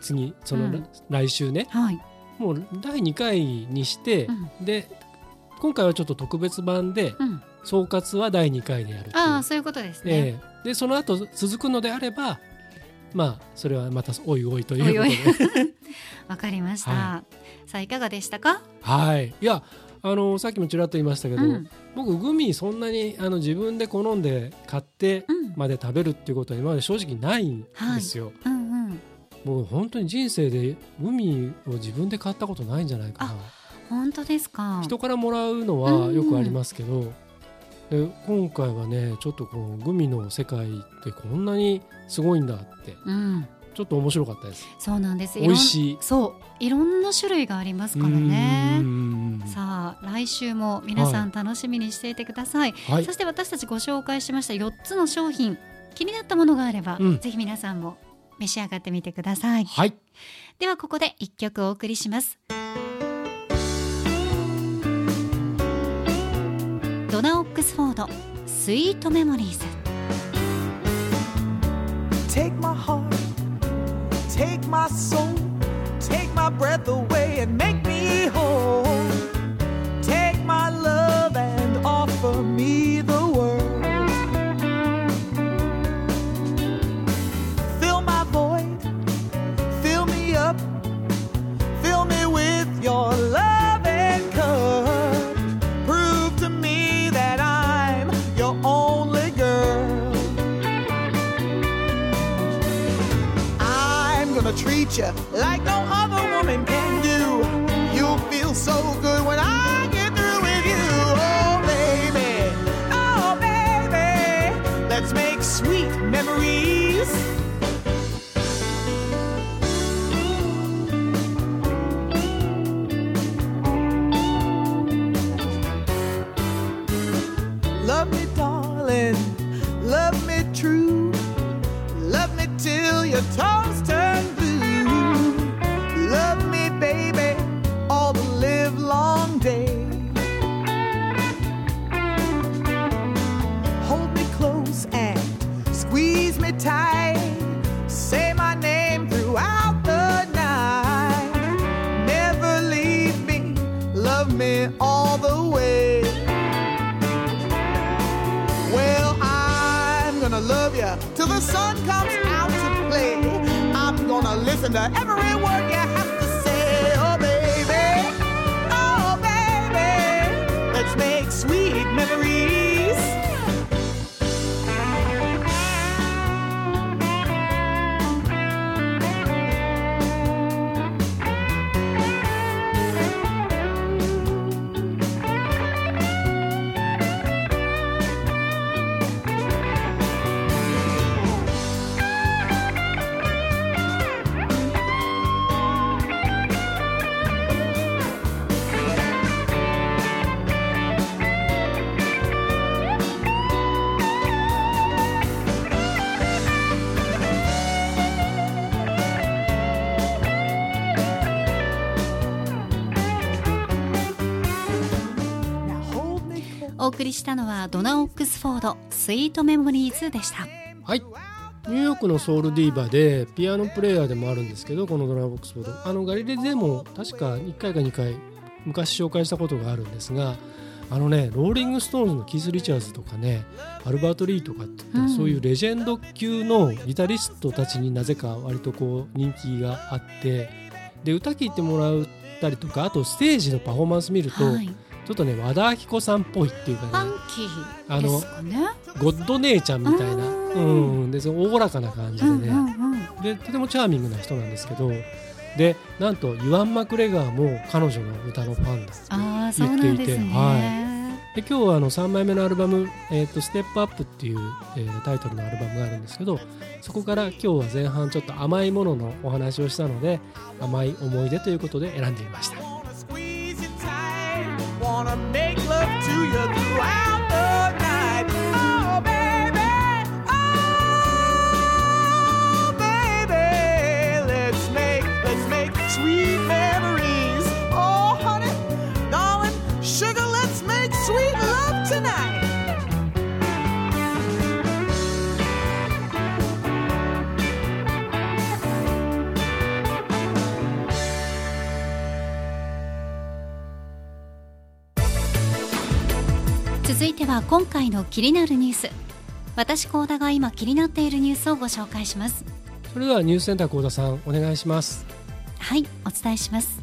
Speaker 2: 次その、うん、来週ね、はい、もう第2回にして、で今回はちょっと特別版で
Speaker 1: うん。うん
Speaker 2: 総括は第2回でやる
Speaker 1: ああそういうことですね。
Speaker 2: ええ。でその後続くのであればまあそれはまたおいおいということで。
Speaker 1: わかりました。
Speaker 2: は
Speaker 1: さあいかがでしたか？
Speaker 2: はい。いやあのさっきもちらっと言いましたけど、
Speaker 1: うん。
Speaker 2: 僕グミそんなにあの自分で好んで買って
Speaker 1: うん。
Speaker 2: まで食べるっていうことは今まで正直ないんですよ、
Speaker 1: うんうん。
Speaker 2: もう本当に人生でグミを自分で買ったことないんじゃないかな
Speaker 1: 本当ですか？
Speaker 2: 人からもらうのはよくありますけど、で今回はねちょっとこのグミの世界ってこんなにすごいんだって
Speaker 1: うん
Speaker 2: ちょっと面白かったです
Speaker 1: そうなんです。
Speaker 2: 美味しい
Speaker 1: そういろんな種類がありますから
Speaker 2: う
Speaker 1: ね。
Speaker 2: ん
Speaker 1: さあ来週も皆さん楽しみにしていてください。
Speaker 2: はい
Speaker 1: そして私たちご紹介しました4つの商品気になったものがあれば、
Speaker 2: うん
Speaker 1: ぜひ皆さんも召し上がってみてください。
Speaker 2: はい
Speaker 1: ではここで一曲お送りします。ドナ・オックスフォードスイートメモリーズ
Speaker 3: Take my heart, take my soul, take my breath away and make me whole.
Speaker 1: 送りしたのはドナ・オックスフォードスイートメモリーズでした。
Speaker 2: はい。ニューヨークのソウルディーバでピアノプレイヤーでもあるんですけどこのドナ・オックスフォード。あのガリレでも確か1回か2回昔紹介したことがあるんですがあのねローリング・ストーンズのキース・リチャーズとかねアルバート・リーとかって言って、
Speaker 1: うん。
Speaker 2: そういうレジェンド級のギタリストたちになぜか割とこう人気があってで歌聴いてもらったりとかあとステージのパフォーマンス見ると、
Speaker 1: はい
Speaker 2: ちょっとね和田アキ子さんっぽいっていう
Speaker 1: フ
Speaker 2: かね。
Speaker 1: ァンキーですかね。
Speaker 2: ゴッド姉ちゃんみたいな、
Speaker 1: う
Speaker 2: うん。ん、でそのおおらかな感じでね、でとてもチャーミングな人なんですけど。でなんとユアン・マクレガーも彼女の歌のファンだって
Speaker 1: ああそうなんで
Speaker 2: 今日はあの3枚目のアルバム「えー、とステップアップっていう、えータイトルのアルバムがあるんですけどそこから今日は前半ちょっと甘いもののお話をしたので甘い思い出ということで選んでみました
Speaker 3: wanna make love to
Speaker 1: your cloud. 今回の気になるニュース。私高田が今気になっているニュースをご紹介します。
Speaker 2: それではニュースセンター高田さんお願いします。
Speaker 1: はいお伝えします。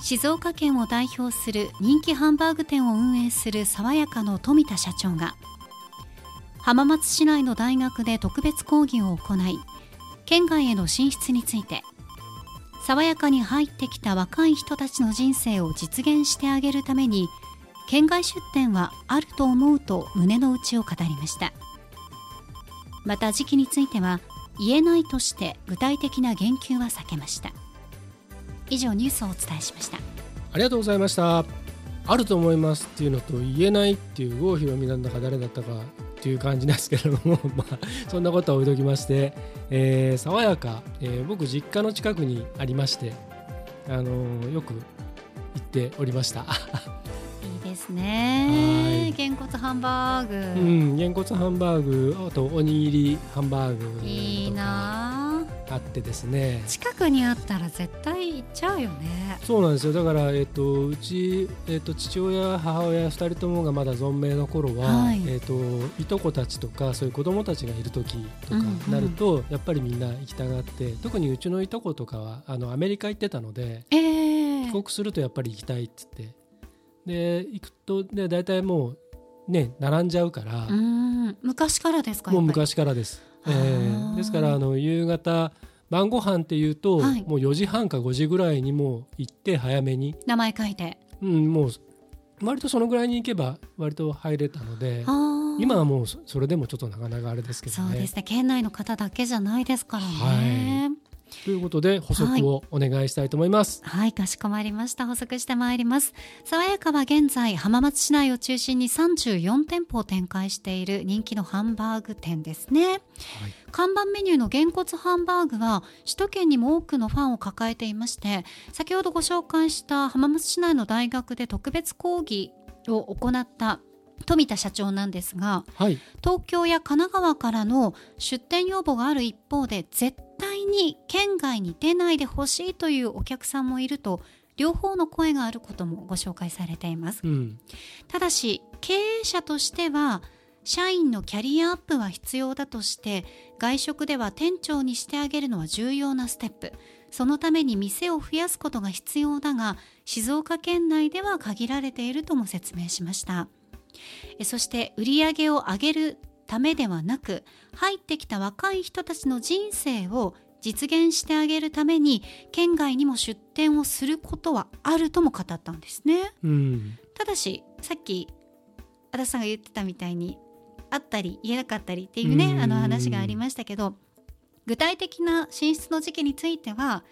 Speaker 1: 静岡県を代表する人気ハンバーグ店を運営する爽やかの富田社長が浜松市内の大学で特別講義を行い県外への進出について爽やかに入ってきた若い人たちの人生を実現してあげるために県外出店はあると思うと胸の内を語りました。また時期については言えないとして具体的な言及は避けました。以上ニュースをお伝えしました。
Speaker 2: ありがとうございました。あると思いますっていうのと言えないっていう郷ひろみなんだか誰だったかっていう感じなんですけれども まあそんなことは置いときまして、えー爽やか、えー僕実家の近くにありましてあのーよく行っておりました。
Speaker 1: ですね。
Speaker 2: はい。
Speaker 1: げんこつハンバーグ、
Speaker 2: うんげんこつハンバーグあとおにぎりハンバーグ
Speaker 1: いいな。あ
Speaker 2: あってですね。
Speaker 1: 近くにあったら絶対行っちゃうよね。
Speaker 2: そうなんですよ。だから、えっとうち、えっと父親母親2人ともがまだ存命の頃は、
Speaker 1: はい。
Speaker 2: えっといとこたちとかそういう子供たちがいる時とか
Speaker 1: うんうん。
Speaker 2: なると、やっぱりみんな行きたがって特にうちのいとことかはあのアメリカ行ってたので
Speaker 1: ええ。
Speaker 2: 帰国するとやっぱり行きたいっつってで行くとで大体もうね並んじゃうから、
Speaker 1: うん。昔からですか
Speaker 2: もう昔からです。え
Speaker 1: あー。
Speaker 2: ーですからあの夕方晩ご飯っていうと、
Speaker 1: はい。
Speaker 2: もう4時半か5時ぐらいにもう行って早めに。
Speaker 1: 名前書いて。
Speaker 2: うん、もう割とそのぐらいに行けば割と入れたので今はもうそそれでもちょっとなかなかあれですけどね。
Speaker 1: そうですね。県内の方だけじゃないですからね
Speaker 2: ということで補足をお願いしたいと思います。
Speaker 1: はい、かしこまりました。補足してまいります。爽やかは現在浜松市内を中心に34店舗を展開している人気のハンバーグ店ですね。看板メニューのげんこつハンバーグは首都圏にも多くのファンを抱えていまして先ほどご紹介した浜松市内の大学で特別講義を行った富田社長なんですが
Speaker 2: はい、
Speaker 1: 東京や神奈川からの出店要望がある一方で絶対に県外に出ないでほしいというお客さんもいると両方の声があることもご紹介されています。
Speaker 2: うん、
Speaker 1: ただし経営者としては社員のキャリアアップは必要だとして外食では店長にしてあげるのは重要なステップ。そのために店を増やすことが必要だが静岡県内では限られているとも説明しました。えそして売り上げを上げるためではなく入ってきた若い人たちの人生を実現してあげるために県外にも出店をすることはあるとも語ったんですね。
Speaker 2: うん、
Speaker 1: ただしさっき足立さんが言ってたみたいにあったり言えなかったりっていうね
Speaker 2: うん
Speaker 1: あの話がありましたけど具体的な進出の時期については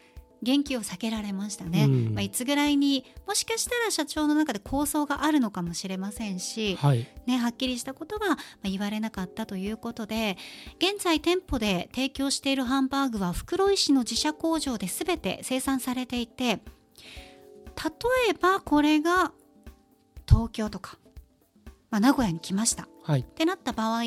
Speaker 1: 言及を避けられましたね、
Speaker 2: うん。
Speaker 1: まあ、いつぐらいにもしかしたら社長の中で構想があるのかもしれませんし、
Speaker 2: はい、
Speaker 1: ね、はっきりしたことはまあ言われなかったということで現在店舗で提供しているハンバーグは袋井市の自社工場で全て生産されていて例えばこれが東京とか、まあ、名古屋に来ました。っ
Speaker 2: はい、
Speaker 1: てなった場合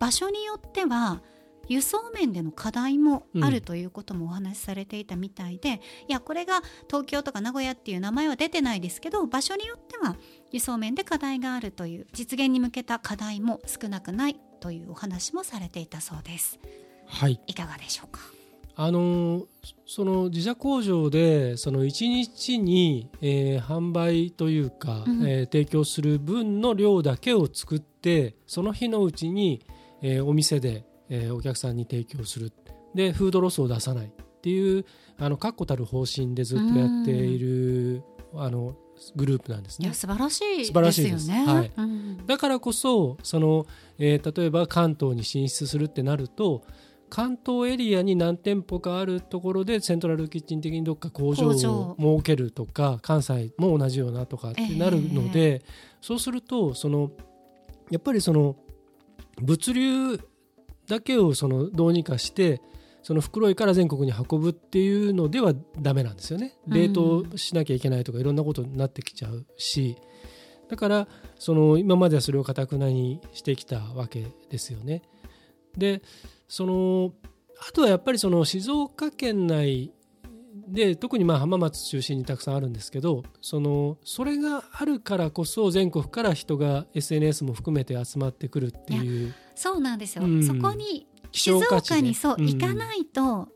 Speaker 1: 場所によっては輸送面での課題もあるということもお話しされていたみたいで、いやこれが東京とか名古屋っていう名前は出てないですけど場所によっては輸送面で課題があるという実現に向けた課題も少なくないというお話もされていたそうです。
Speaker 2: はい、
Speaker 1: いかがでしょうか？
Speaker 2: あのーその自社工場でその1日に、えー販売というか、
Speaker 1: うん。
Speaker 2: えー提供する分の量だけを作ってその日のうちに、えーお店で、えーお客さんに提供する。でフードロスを出さないっていうあの確固たる方針でずっとやっているあのグループなんですね。
Speaker 1: いや。素晴らしい
Speaker 2: 素晴ら
Speaker 1: で
Speaker 2: しいです。
Speaker 1: ね。
Speaker 2: はい。
Speaker 1: うん。
Speaker 2: だからこそその、えー例えば関東に進出するってなると関東エリアに何店舗かあるところでセントラルキッチン的にどっか工場
Speaker 1: 工場。
Speaker 2: を設けるとか関西も同じようなとかってなるので、そうするとそのやっぱりその物流だけをそのどうにかしてその袋井から全国に運ぶっていうのではダメなんですよね。
Speaker 1: うん
Speaker 2: 冷凍しなきゃいけないとかいろんなことになってきちゃうしだからその今まではそれをかたくなにしてきたわけですよね。でそのあとはやっぱりその静岡県内で特にまあ浜松中心にたくさんあるんですけどそのそれがあるからこそ全国から人が SNS も含めて集まってくるっていう
Speaker 1: そうなんですよ、
Speaker 2: うん。
Speaker 1: そこに
Speaker 2: 希
Speaker 1: 静岡にそう、
Speaker 2: うん。
Speaker 1: 行かないと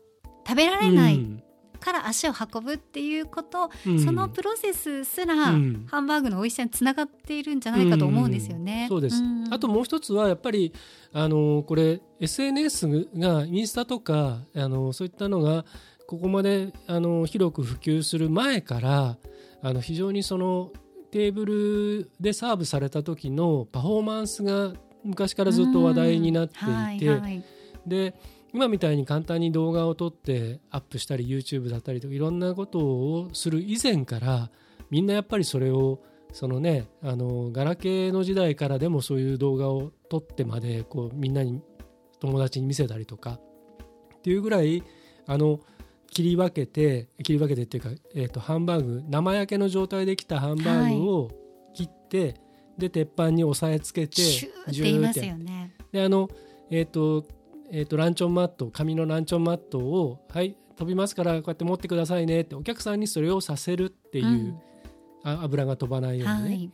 Speaker 1: 食べられない
Speaker 2: うん。
Speaker 1: から足を運ぶっていうこと、
Speaker 2: うん。
Speaker 1: そのプロセスすら、
Speaker 2: うん。
Speaker 1: ハンバーグの美味しさにつながっているんじゃないかと思うんですよね。
Speaker 2: そうです、
Speaker 1: ん。
Speaker 2: あともう一つはやっぱりあのこれ SNS がインスタとかあのそういったのがここまであの広く普及する前からあの非常にそのテーブルでサーブされた時のパフォーマンスが昔からずっと話題になっていて、
Speaker 1: うん。はいはい。
Speaker 2: で今みたいに簡単に動画を撮ってアップしたり YouTube だったりとかいろんなことをする以前からみんなやっぱりそれをそのねあのガラケーの時代からでもそういう動画を撮ってまでこうみんなに友達に見せたりとかっていうぐらいあの切り分けて切り分けてっていうか、えー、とハンバーグ生焼けの状態できたハンバーグを切って、で鉄板に押さえつけて
Speaker 1: シューって言いますよね。
Speaker 2: であのえっ、とえー、とランチョンマット紙のランチョンマットをはい飛びますからこうやって持ってくださいねってお客さんにそれをさせるっていう、
Speaker 1: うん。
Speaker 2: あ油が飛ばないようにね、
Speaker 1: はい、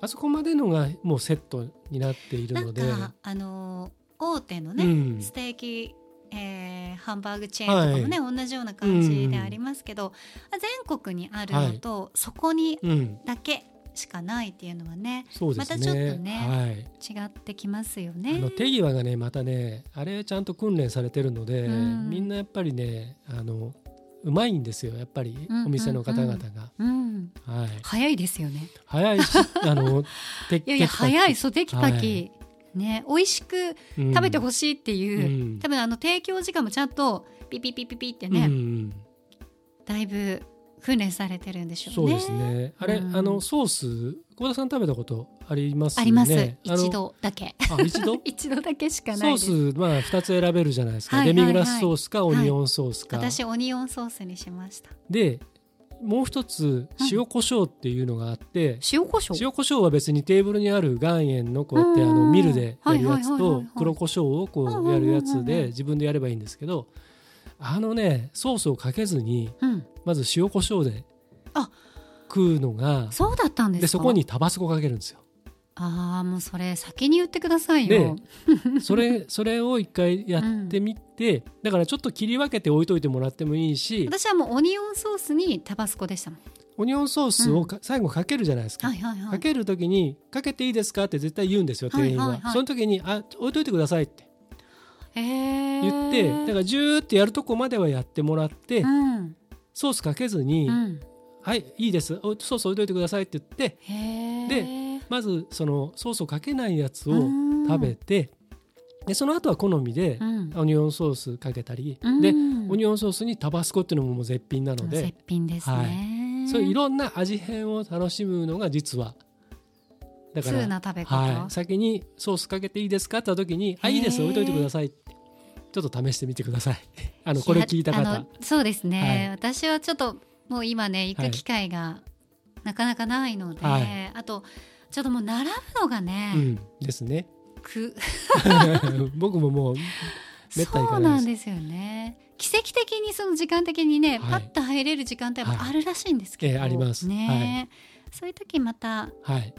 Speaker 2: あそこまでのがもうセットになっている
Speaker 1: なん
Speaker 2: ので
Speaker 1: かあのー大手のね、
Speaker 2: うん。
Speaker 1: ステーキ、えーハンバーグチェーンとかもね、同じような感じでありますけど、全国にあるのと、そこに
Speaker 2: うん、
Speaker 1: だけしかないっていうのはね
Speaker 2: そうですね。
Speaker 1: またちょっとね
Speaker 2: はい、
Speaker 1: 違ってきますよ
Speaker 2: あ
Speaker 1: ね。
Speaker 2: の手際がねまたねあれちゃんと訓練されてるので、
Speaker 1: うん。
Speaker 2: みんなやっぱりねあのうまいんですよやっぱり
Speaker 1: うん
Speaker 2: お店の方々が、
Speaker 1: うん、
Speaker 2: はい、
Speaker 1: 早いですよね。
Speaker 2: 早いし あのて
Speaker 1: いやいや早いそうテキパキ、
Speaker 2: はい。
Speaker 1: ね美味しく
Speaker 2: うん。
Speaker 1: 食べてほしいっていう、
Speaker 2: うん。
Speaker 1: 多分あの提供時間もちゃんとピピピピピって
Speaker 2: う
Speaker 1: ね、
Speaker 2: ん。
Speaker 1: だいぶ訓練されてるんでしょ
Speaker 2: そうう
Speaker 1: ね。
Speaker 2: ですね。あれ、
Speaker 1: うん
Speaker 2: あのソース、小田さん食べたことありますよね？
Speaker 1: あります、一。度だけ
Speaker 2: あ、一度？
Speaker 1: 一度だけしか
Speaker 2: ソ
Speaker 1: ないです
Speaker 2: ース、まあ、二つ選べるじゃないですか。
Speaker 1: はいはいはい
Speaker 2: デミグラスソースか、オニオンソースか。
Speaker 1: 私オニオンソースにしました
Speaker 2: で、もう一つ、塩コショウっていうのがあって。
Speaker 1: 塩コショウ
Speaker 2: 塩コショウは別にテーブルにある岩塩のこうやってあ
Speaker 1: うん
Speaker 2: のミルでやるやつ
Speaker 1: はいはいはいはい
Speaker 2: と
Speaker 1: はい
Speaker 2: 黒コショウをこうやるやつで自分でやればいいんですけどあのねソースをかけずに
Speaker 1: うん。
Speaker 2: まず塩コショウで
Speaker 1: あ。
Speaker 2: 食うのが
Speaker 1: そうだったんですか？
Speaker 2: でそこにタバスコかけるんですよ。
Speaker 1: ああもうそれ先に言ってください
Speaker 2: で
Speaker 1: よ
Speaker 2: それ それを一回やってみて、だからちょっと切り分けて置いといてもらってもいいし
Speaker 1: 私はもうオニオンソースにタバスコでしたもん。
Speaker 2: オニオンソースをか、最後かけるじゃないですか、
Speaker 1: はいはいはい。
Speaker 2: かける時に「かけていいですか?」って絶対言うんですよ店員は,、
Speaker 1: はいはいはい。
Speaker 2: その時に「あ置いといてください」って言って、だからジューってやるとこまではやってもらって、
Speaker 1: うん。
Speaker 2: ソースかけずに「
Speaker 1: うん。
Speaker 2: はいいいです。おソース置いといてください」って言ってでまずそのソースをかけないやつを食べて、でその後は好みで、
Speaker 1: うん。
Speaker 2: オニオンソースかけたり、
Speaker 1: うん。
Speaker 2: でオニオンソースにタバスコっていうのももう絶品なので
Speaker 1: 絶、品ですね、
Speaker 2: そういういろんな味変を楽しむのが実はだから
Speaker 1: 通な食べ方、
Speaker 2: はい、先にソースかけていいですかって言った時に「あいいです置いといてください」ってちょっと試してみてください。あのこれ聞いた方。
Speaker 1: のそうですね、
Speaker 2: はい。
Speaker 1: 私はちょっともう今ね行く機会がなかなかないので、
Speaker 2: はい。
Speaker 1: あとちょっともう並ぶのがね、
Speaker 2: うん。ですね。
Speaker 1: く
Speaker 2: 僕ももうめったに行
Speaker 1: そう
Speaker 2: かな
Speaker 1: んですよね。奇跡的にその時間的にね、
Speaker 2: はい。
Speaker 1: パッと入れる時間帯もあるらしいんですけど、
Speaker 2: ええあります。
Speaker 1: ね、そういう時また
Speaker 2: はい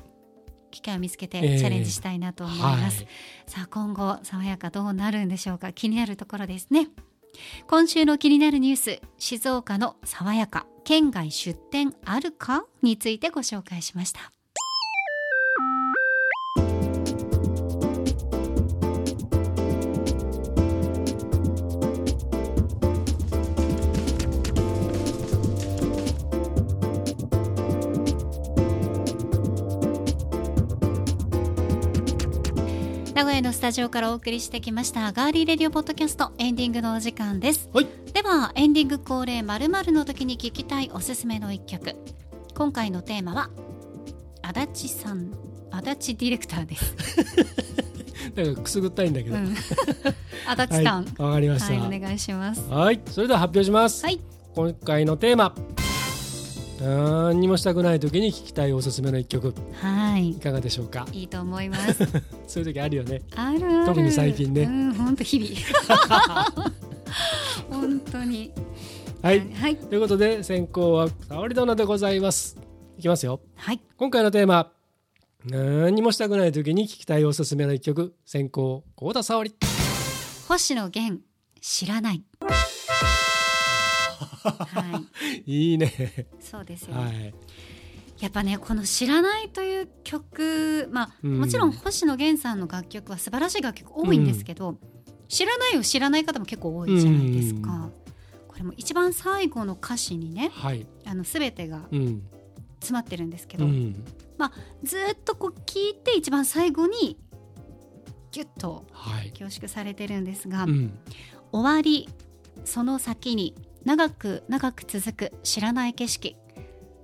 Speaker 1: 機会を見つけて
Speaker 2: ええ。
Speaker 1: チャレンジしたいなと思います、
Speaker 2: はい。
Speaker 1: さあ今後爽やかどうなるんでしょうか？気になるところですね。今週の気になるニュース静岡の爽やか県外出店あるか？についてご紹介しました名古屋のスタジオからお送りしてきましたガーリーレディオポッドキャストエンディングのお時間です。
Speaker 2: はい。
Speaker 1: ではエンディング恒例まるの時に聞きたいおすすめの一曲。今回のテーマは足立さん足立ディレクターです、
Speaker 2: だからくすぐったいんだけど、
Speaker 1: うん、足
Speaker 2: はい
Speaker 1: 立さん。
Speaker 2: わかりました。
Speaker 1: はい、お願いします。
Speaker 2: はいそれでは発表します、
Speaker 1: はい。
Speaker 2: 今回のテーマ何にもしたくない時に聞きたいおすすめの一曲。
Speaker 1: はい。
Speaker 2: いかがでしょうか？
Speaker 1: いいと思います。
Speaker 2: そういう時あるよね。
Speaker 1: ある。
Speaker 2: 特に最近ね。
Speaker 1: うん本当日々。本当に。
Speaker 2: はい。
Speaker 1: はい。
Speaker 2: ということで先行は沙織殿でございます。いきますよ。
Speaker 1: はい。
Speaker 2: 今回のテーマ何にもしたくない時に聞きたいおすすめの一曲。先行幸田沙織。
Speaker 1: 星野源知らないはい。
Speaker 2: いいね。
Speaker 1: そうですよ、
Speaker 2: はい。
Speaker 1: やっぱねこの「知らない」という曲まあ、
Speaker 2: うん。
Speaker 1: もちろん星野源さんの楽曲は素晴らしい楽曲多いんですけど、知らないを知らない方も結構多いじゃないですか、これも一番最後の歌詞にね
Speaker 2: はい。
Speaker 1: あの全てが
Speaker 2: うん。
Speaker 1: 詰まってるんですけど、
Speaker 2: うん。
Speaker 1: ずーっとこう聞いて一番最後にギュッと
Speaker 2: はい。
Speaker 1: 凝縮されてるんですが、
Speaker 2: うん。
Speaker 1: 終わりその先に長く長く続く知らない景色。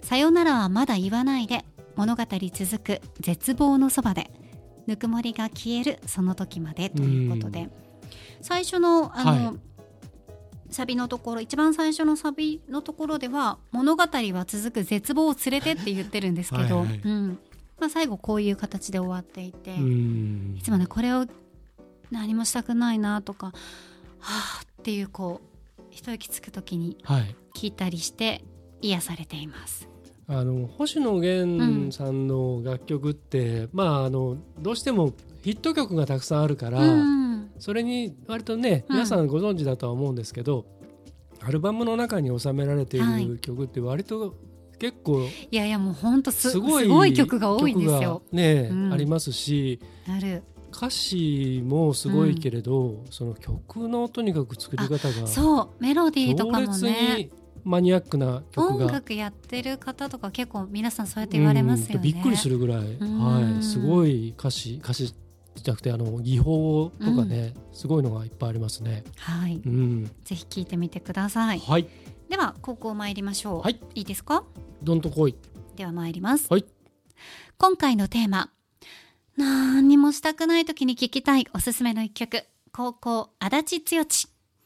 Speaker 1: さよならはまだ言わないで物語続く絶望のそばでぬくもりが消えるその時までということで。最初のあの、
Speaker 2: はい。
Speaker 1: サビのところ一番最初のサビのところでは物語は続く絶望を連れてって言ってるんですけど
Speaker 2: はいはい。
Speaker 1: うん。まあ、最後こういう形で終わっていて、
Speaker 2: うん。
Speaker 1: いつもねこれを何もしたくないなとかはあっていうこう一息つく時に
Speaker 2: はい。
Speaker 1: 聞いたりして癒されています。
Speaker 2: あの星野源さんの楽曲って、まああのどうしてもヒット曲がたくさんあるから、
Speaker 1: うん、
Speaker 2: それに割とね
Speaker 1: うん。
Speaker 2: 皆さんご存知だとは思うんですけど、アルバムの中に収められてい
Speaker 1: はい。
Speaker 2: る曲って割と結構
Speaker 1: いやいやもう本当す
Speaker 2: すごい
Speaker 1: すごい曲が多いんですよ。
Speaker 2: ね、
Speaker 1: うん。
Speaker 2: ありますし
Speaker 1: なる
Speaker 2: 歌詞もすごいけれど、その曲のとにかく作り方が
Speaker 1: そうメロディーとかもね
Speaker 2: にマニアックな曲が
Speaker 1: 音楽やってる方とか結構皆さんそうやって言われますよね。
Speaker 2: うんびっくりするぐらい、
Speaker 1: ん
Speaker 2: はい、すごい歌詞歌詞じゃなくてあの技法とかね、すごいのがいっぱいありますね。
Speaker 1: はい、
Speaker 2: うん、
Speaker 1: ぜひ聞いてみてください。
Speaker 2: はい、
Speaker 1: では高校参りましょう。
Speaker 2: はい、
Speaker 1: いいですか？
Speaker 2: どんとこい。
Speaker 1: では参ります。
Speaker 2: はい、
Speaker 1: 今回のテーマ何にもしたくない時に聞きたいおすすめの一曲高校足立剛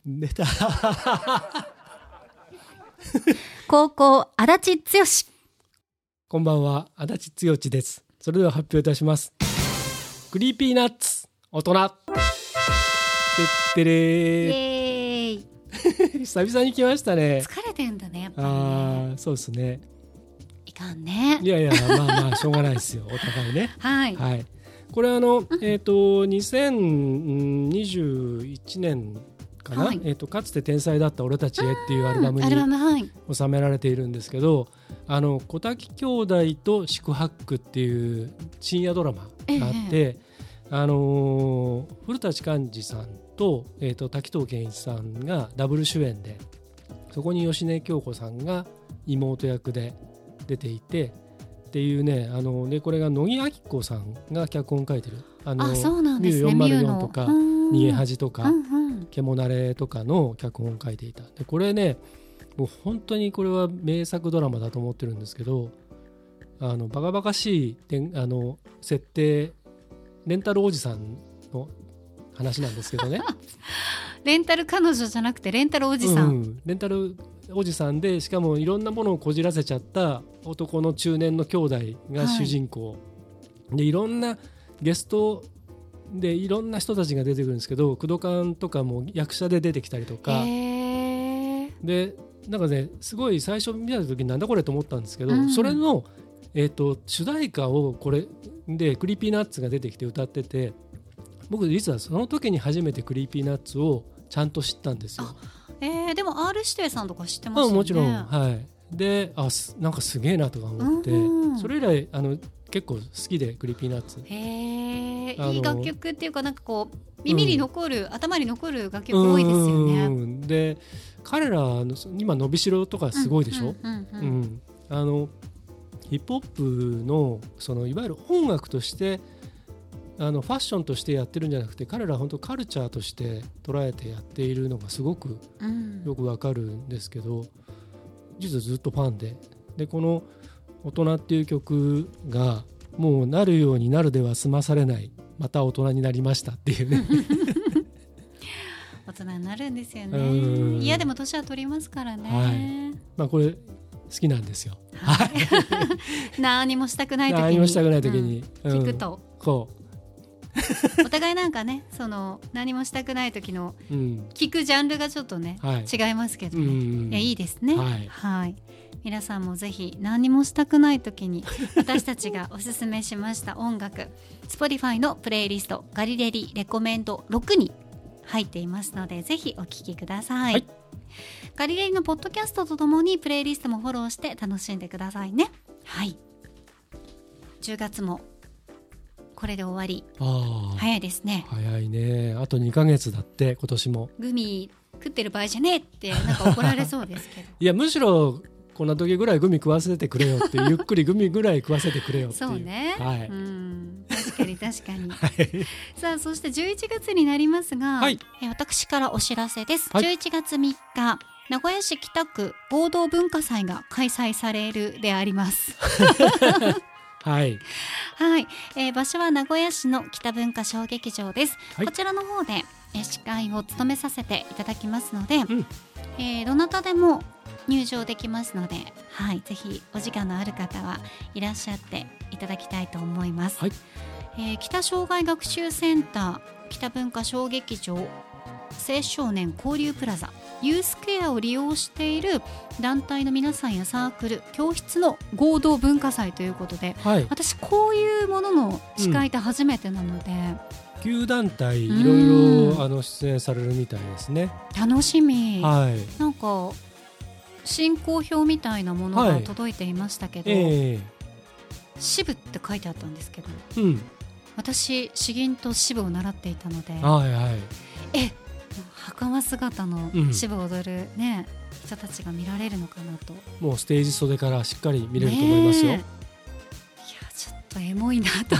Speaker 2: 出た。
Speaker 1: 高校足立剛
Speaker 2: こんばんは、足立剛です。それでは発表いたします。 Creepy Nuts、大人。てって
Speaker 1: イ
Speaker 2: れ
Speaker 1: エー。
Speaker 2: 久々に来ましたね。
Speaker 1: 疲れてんだねやっぱり
Speaker 2: あ、そうですね。
Speaker 1: いかんね
Speaker 2: いやいや、まあまあ、しょうがないですよ。お互いね。
Speaker 1: はい、
Speaker 2: はい。これあの、えっ、と2021年かな、
Speaker 1: はい。
Speaker 2: えっ、とかつて天才だった俺たちへっていうアルバムに収められているんですけど、あの小滝兄弟と宿泊っていう深夜ドラマがあって、あのー古舘寛治さんとえっ、と滝藤賢一さんがダブル主演で、そこに芳根京子さんが妹役で出ていて。っていうねあのでこれが乃木明子さんが脚本書いてる。あの
Speaker 1: あそうなんですね。
Speaker 2: ミュー
Speaker 1: ミューの。
Speaker 2: 404とか
Speaker 1: うん。
Speaker 2: 逃げ恥とか、
Speaker 1: うんうん。
Speaker 2: 獣れとかの脚本を書いていた。でこれねもう本当にこれは名作ドラマだと思ってるんですけどあのバカバカしいであの設定レンタルおじさんの話なんですけどね。
Speaker 1: レンタル彼女じゃなくてレンタルおじさん、
Speaker 2: うん。レンタルおじさんでしかもいろんなものをこじらせちゃった男の中年の兄弟が主人公、でいろんなゲストでいろんな人たちが出てくるんですけど工藤館とかも役者で出てきたりとか、でなんかねすごい最初見た時なんだこれと思ったんですけど、
Speaker 1: うん。
Speaker 2: それの、えー、と主題歌をこれで Creepy Nuts が出てきて歌ってて僕実はその時に初めて Creepy Nuts をちゃんと知ったんですよ。
Speaker 1: えー、でも R 指定さんとか知ってますよね。
Speaker 2: あもちろん、はい、であすなんかすげえなとか思って、
Speaker 1: うん
Speaker 2: それ以来あの結構好きで Creepy Nuts。
Speaker 1: へえいい楽曲っていうかなんかこう耳に残る、頭に残る楽曲多いですよね。
Speaker 2: うんで彼らの今伸びしろとかすごいでしょ、
Speaker 1: うんうんうん
Speaker 2: う
Speaker 1: うん。
Speaker 2: ん、あのヒップホップのそのいわゆる音楽としてあのファッションとしてやってるんじゃなくて彼らは本当カルチャーとして捉えてやっているのがすごく
Speaker 1: うん
Speaker 2: よくわかるんですけど実はずっとファンででこの「大人」っていう曲がもうなるようになるでは済まされないまた大人になりましたっていうね
Speaker 1: 大人になるんですよ
Speaker 2: うん
Speaker 1: ね。いやでも年は取りますからね。
Speaker 2: まあこれ好きなんですよ。
Speaker 1: はい。何もしたくない時に。
Speaker 2: 何もしたくない時に、
Speaker 1: うん
Speaker 2: うん
Speaker 1: 聞くと。
Speaker 2: こ
Speaker 1: お互いなんかねその何もしたくない時の
Speaker 2: うん。
Speaker 1: 聞くジャンルがちょっとね、
Speaker 2: はい。
Speaker 1: 違いますけど
Speaker 2: う
Speaker 1: ね、
Speaker 2: ん
Speaker 1: いやいいですね。
Speaker 2: はい。
Speaker 1: はい。皆さんもぜひ何もしたくない時に 私たちがおすすめしました音楽 Spotify のプレイリストガリレディレコメンド6に入っていますのでぜひお聴きください、
Speaker 2: はい。
Speaker 1: ガリレディのポッドキャストとともにプレイリストもフォローして楽しんでくださいね。はい。10月もこれで終わり。
Speaker 2: ああ。
Speaker 1: 早いですね。
Speaker 2: 早いね。あと2ヶ月だって今年も。
Speaker 1: グミ食ってる場合じゃねえってなんか怒られそうですけど。
Speaker 2: いやむしろこんな時ぐらいグミ食わせてくれよって ゆっくりグミぐらい食わせてくれよって
Speaker 1: そうね、
Speaker 2: はい、
Speaker 1: うん。確かに確かに。
Speaker 2: はい。
Speaker 1: さあそして11月になりますが、
Speaker 2: はい。
Speaker 1: えー私からお知らせです、
Speaker 2: はい。
Speaker 1: 11月3日名古屋市北区合同文化祭が開催されるであります
Speaker 2: はい。
Speaker 1: はい、えー場所は名古屋市の北文化小劇場です、
Speaker 2: はい。
Speaker 1: こちらの方で、えー司会を務めさせていただきますので、
Speaker 2: ん。
Speaker 1: えーどなたでも入場できますので、はい、ぜひお時間のある方はいらっしゃっていただきたいと思います、
Speaker 2: はい。
Speaker 1: えー北障害学習センター北文化小劇場青少年交流プラザ。ユースケアを利用している団体の皆さんやサークル教室の合同文化祭ということで
Speaker 2: はい。
Speaker 1: 私こういうものの司会って初めてなので、
Speaker 2: 9団体いろ
Speaker 1: うん
Speaker 2: いろあの出演されるみたいですね。
Speaker 1: 楽しみ、
Speaker 2: はい。
Speaker 1: なんか進行表みたいなものが
Speaker 2: はい。
Speaker 1: 届いていましたけど、
Speaker 2: え
Speaker 1: 支部って書いてあったんですけど
Speaker 2: えうん。
Speaker 1: 私詩吟と支部を習っていたので
Speaker 2: はいはい。
Speaker 1: え袴姿の
Speaker 2: うん。
Speaker 1: 支部を踊る、ね人たちが見られるのかなと。
Speaker 2: もうステージ袖からしっかり見れると思いますよ、
Speaker 1: ねえ。いやちょっとエモいなと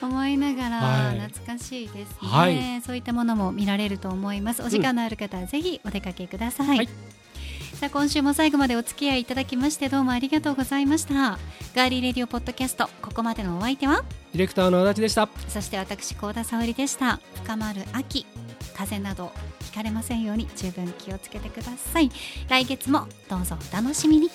Speaker 1: 思 いながら
Speaker 2: はい。
Speaker 1: 懐かしいですね、
Speaker 2: はい。
Speaker 1: そういったものも見られると思います。お時間のある方はぜひお出かけください、
Speaker 2: はい。
Speaker 1: さあ今週も最後までお付き合いいただきましてどうもありがとうございました。ガーリーレディオポッドキャストここまでのお相手は？
Speaker 2: ディレクターの足立でした。
Speaker 1: そして私高田沙織でした。深まる秋風邪などひかれませんように十分気をつけてください。来月もどうぞお楽しみに。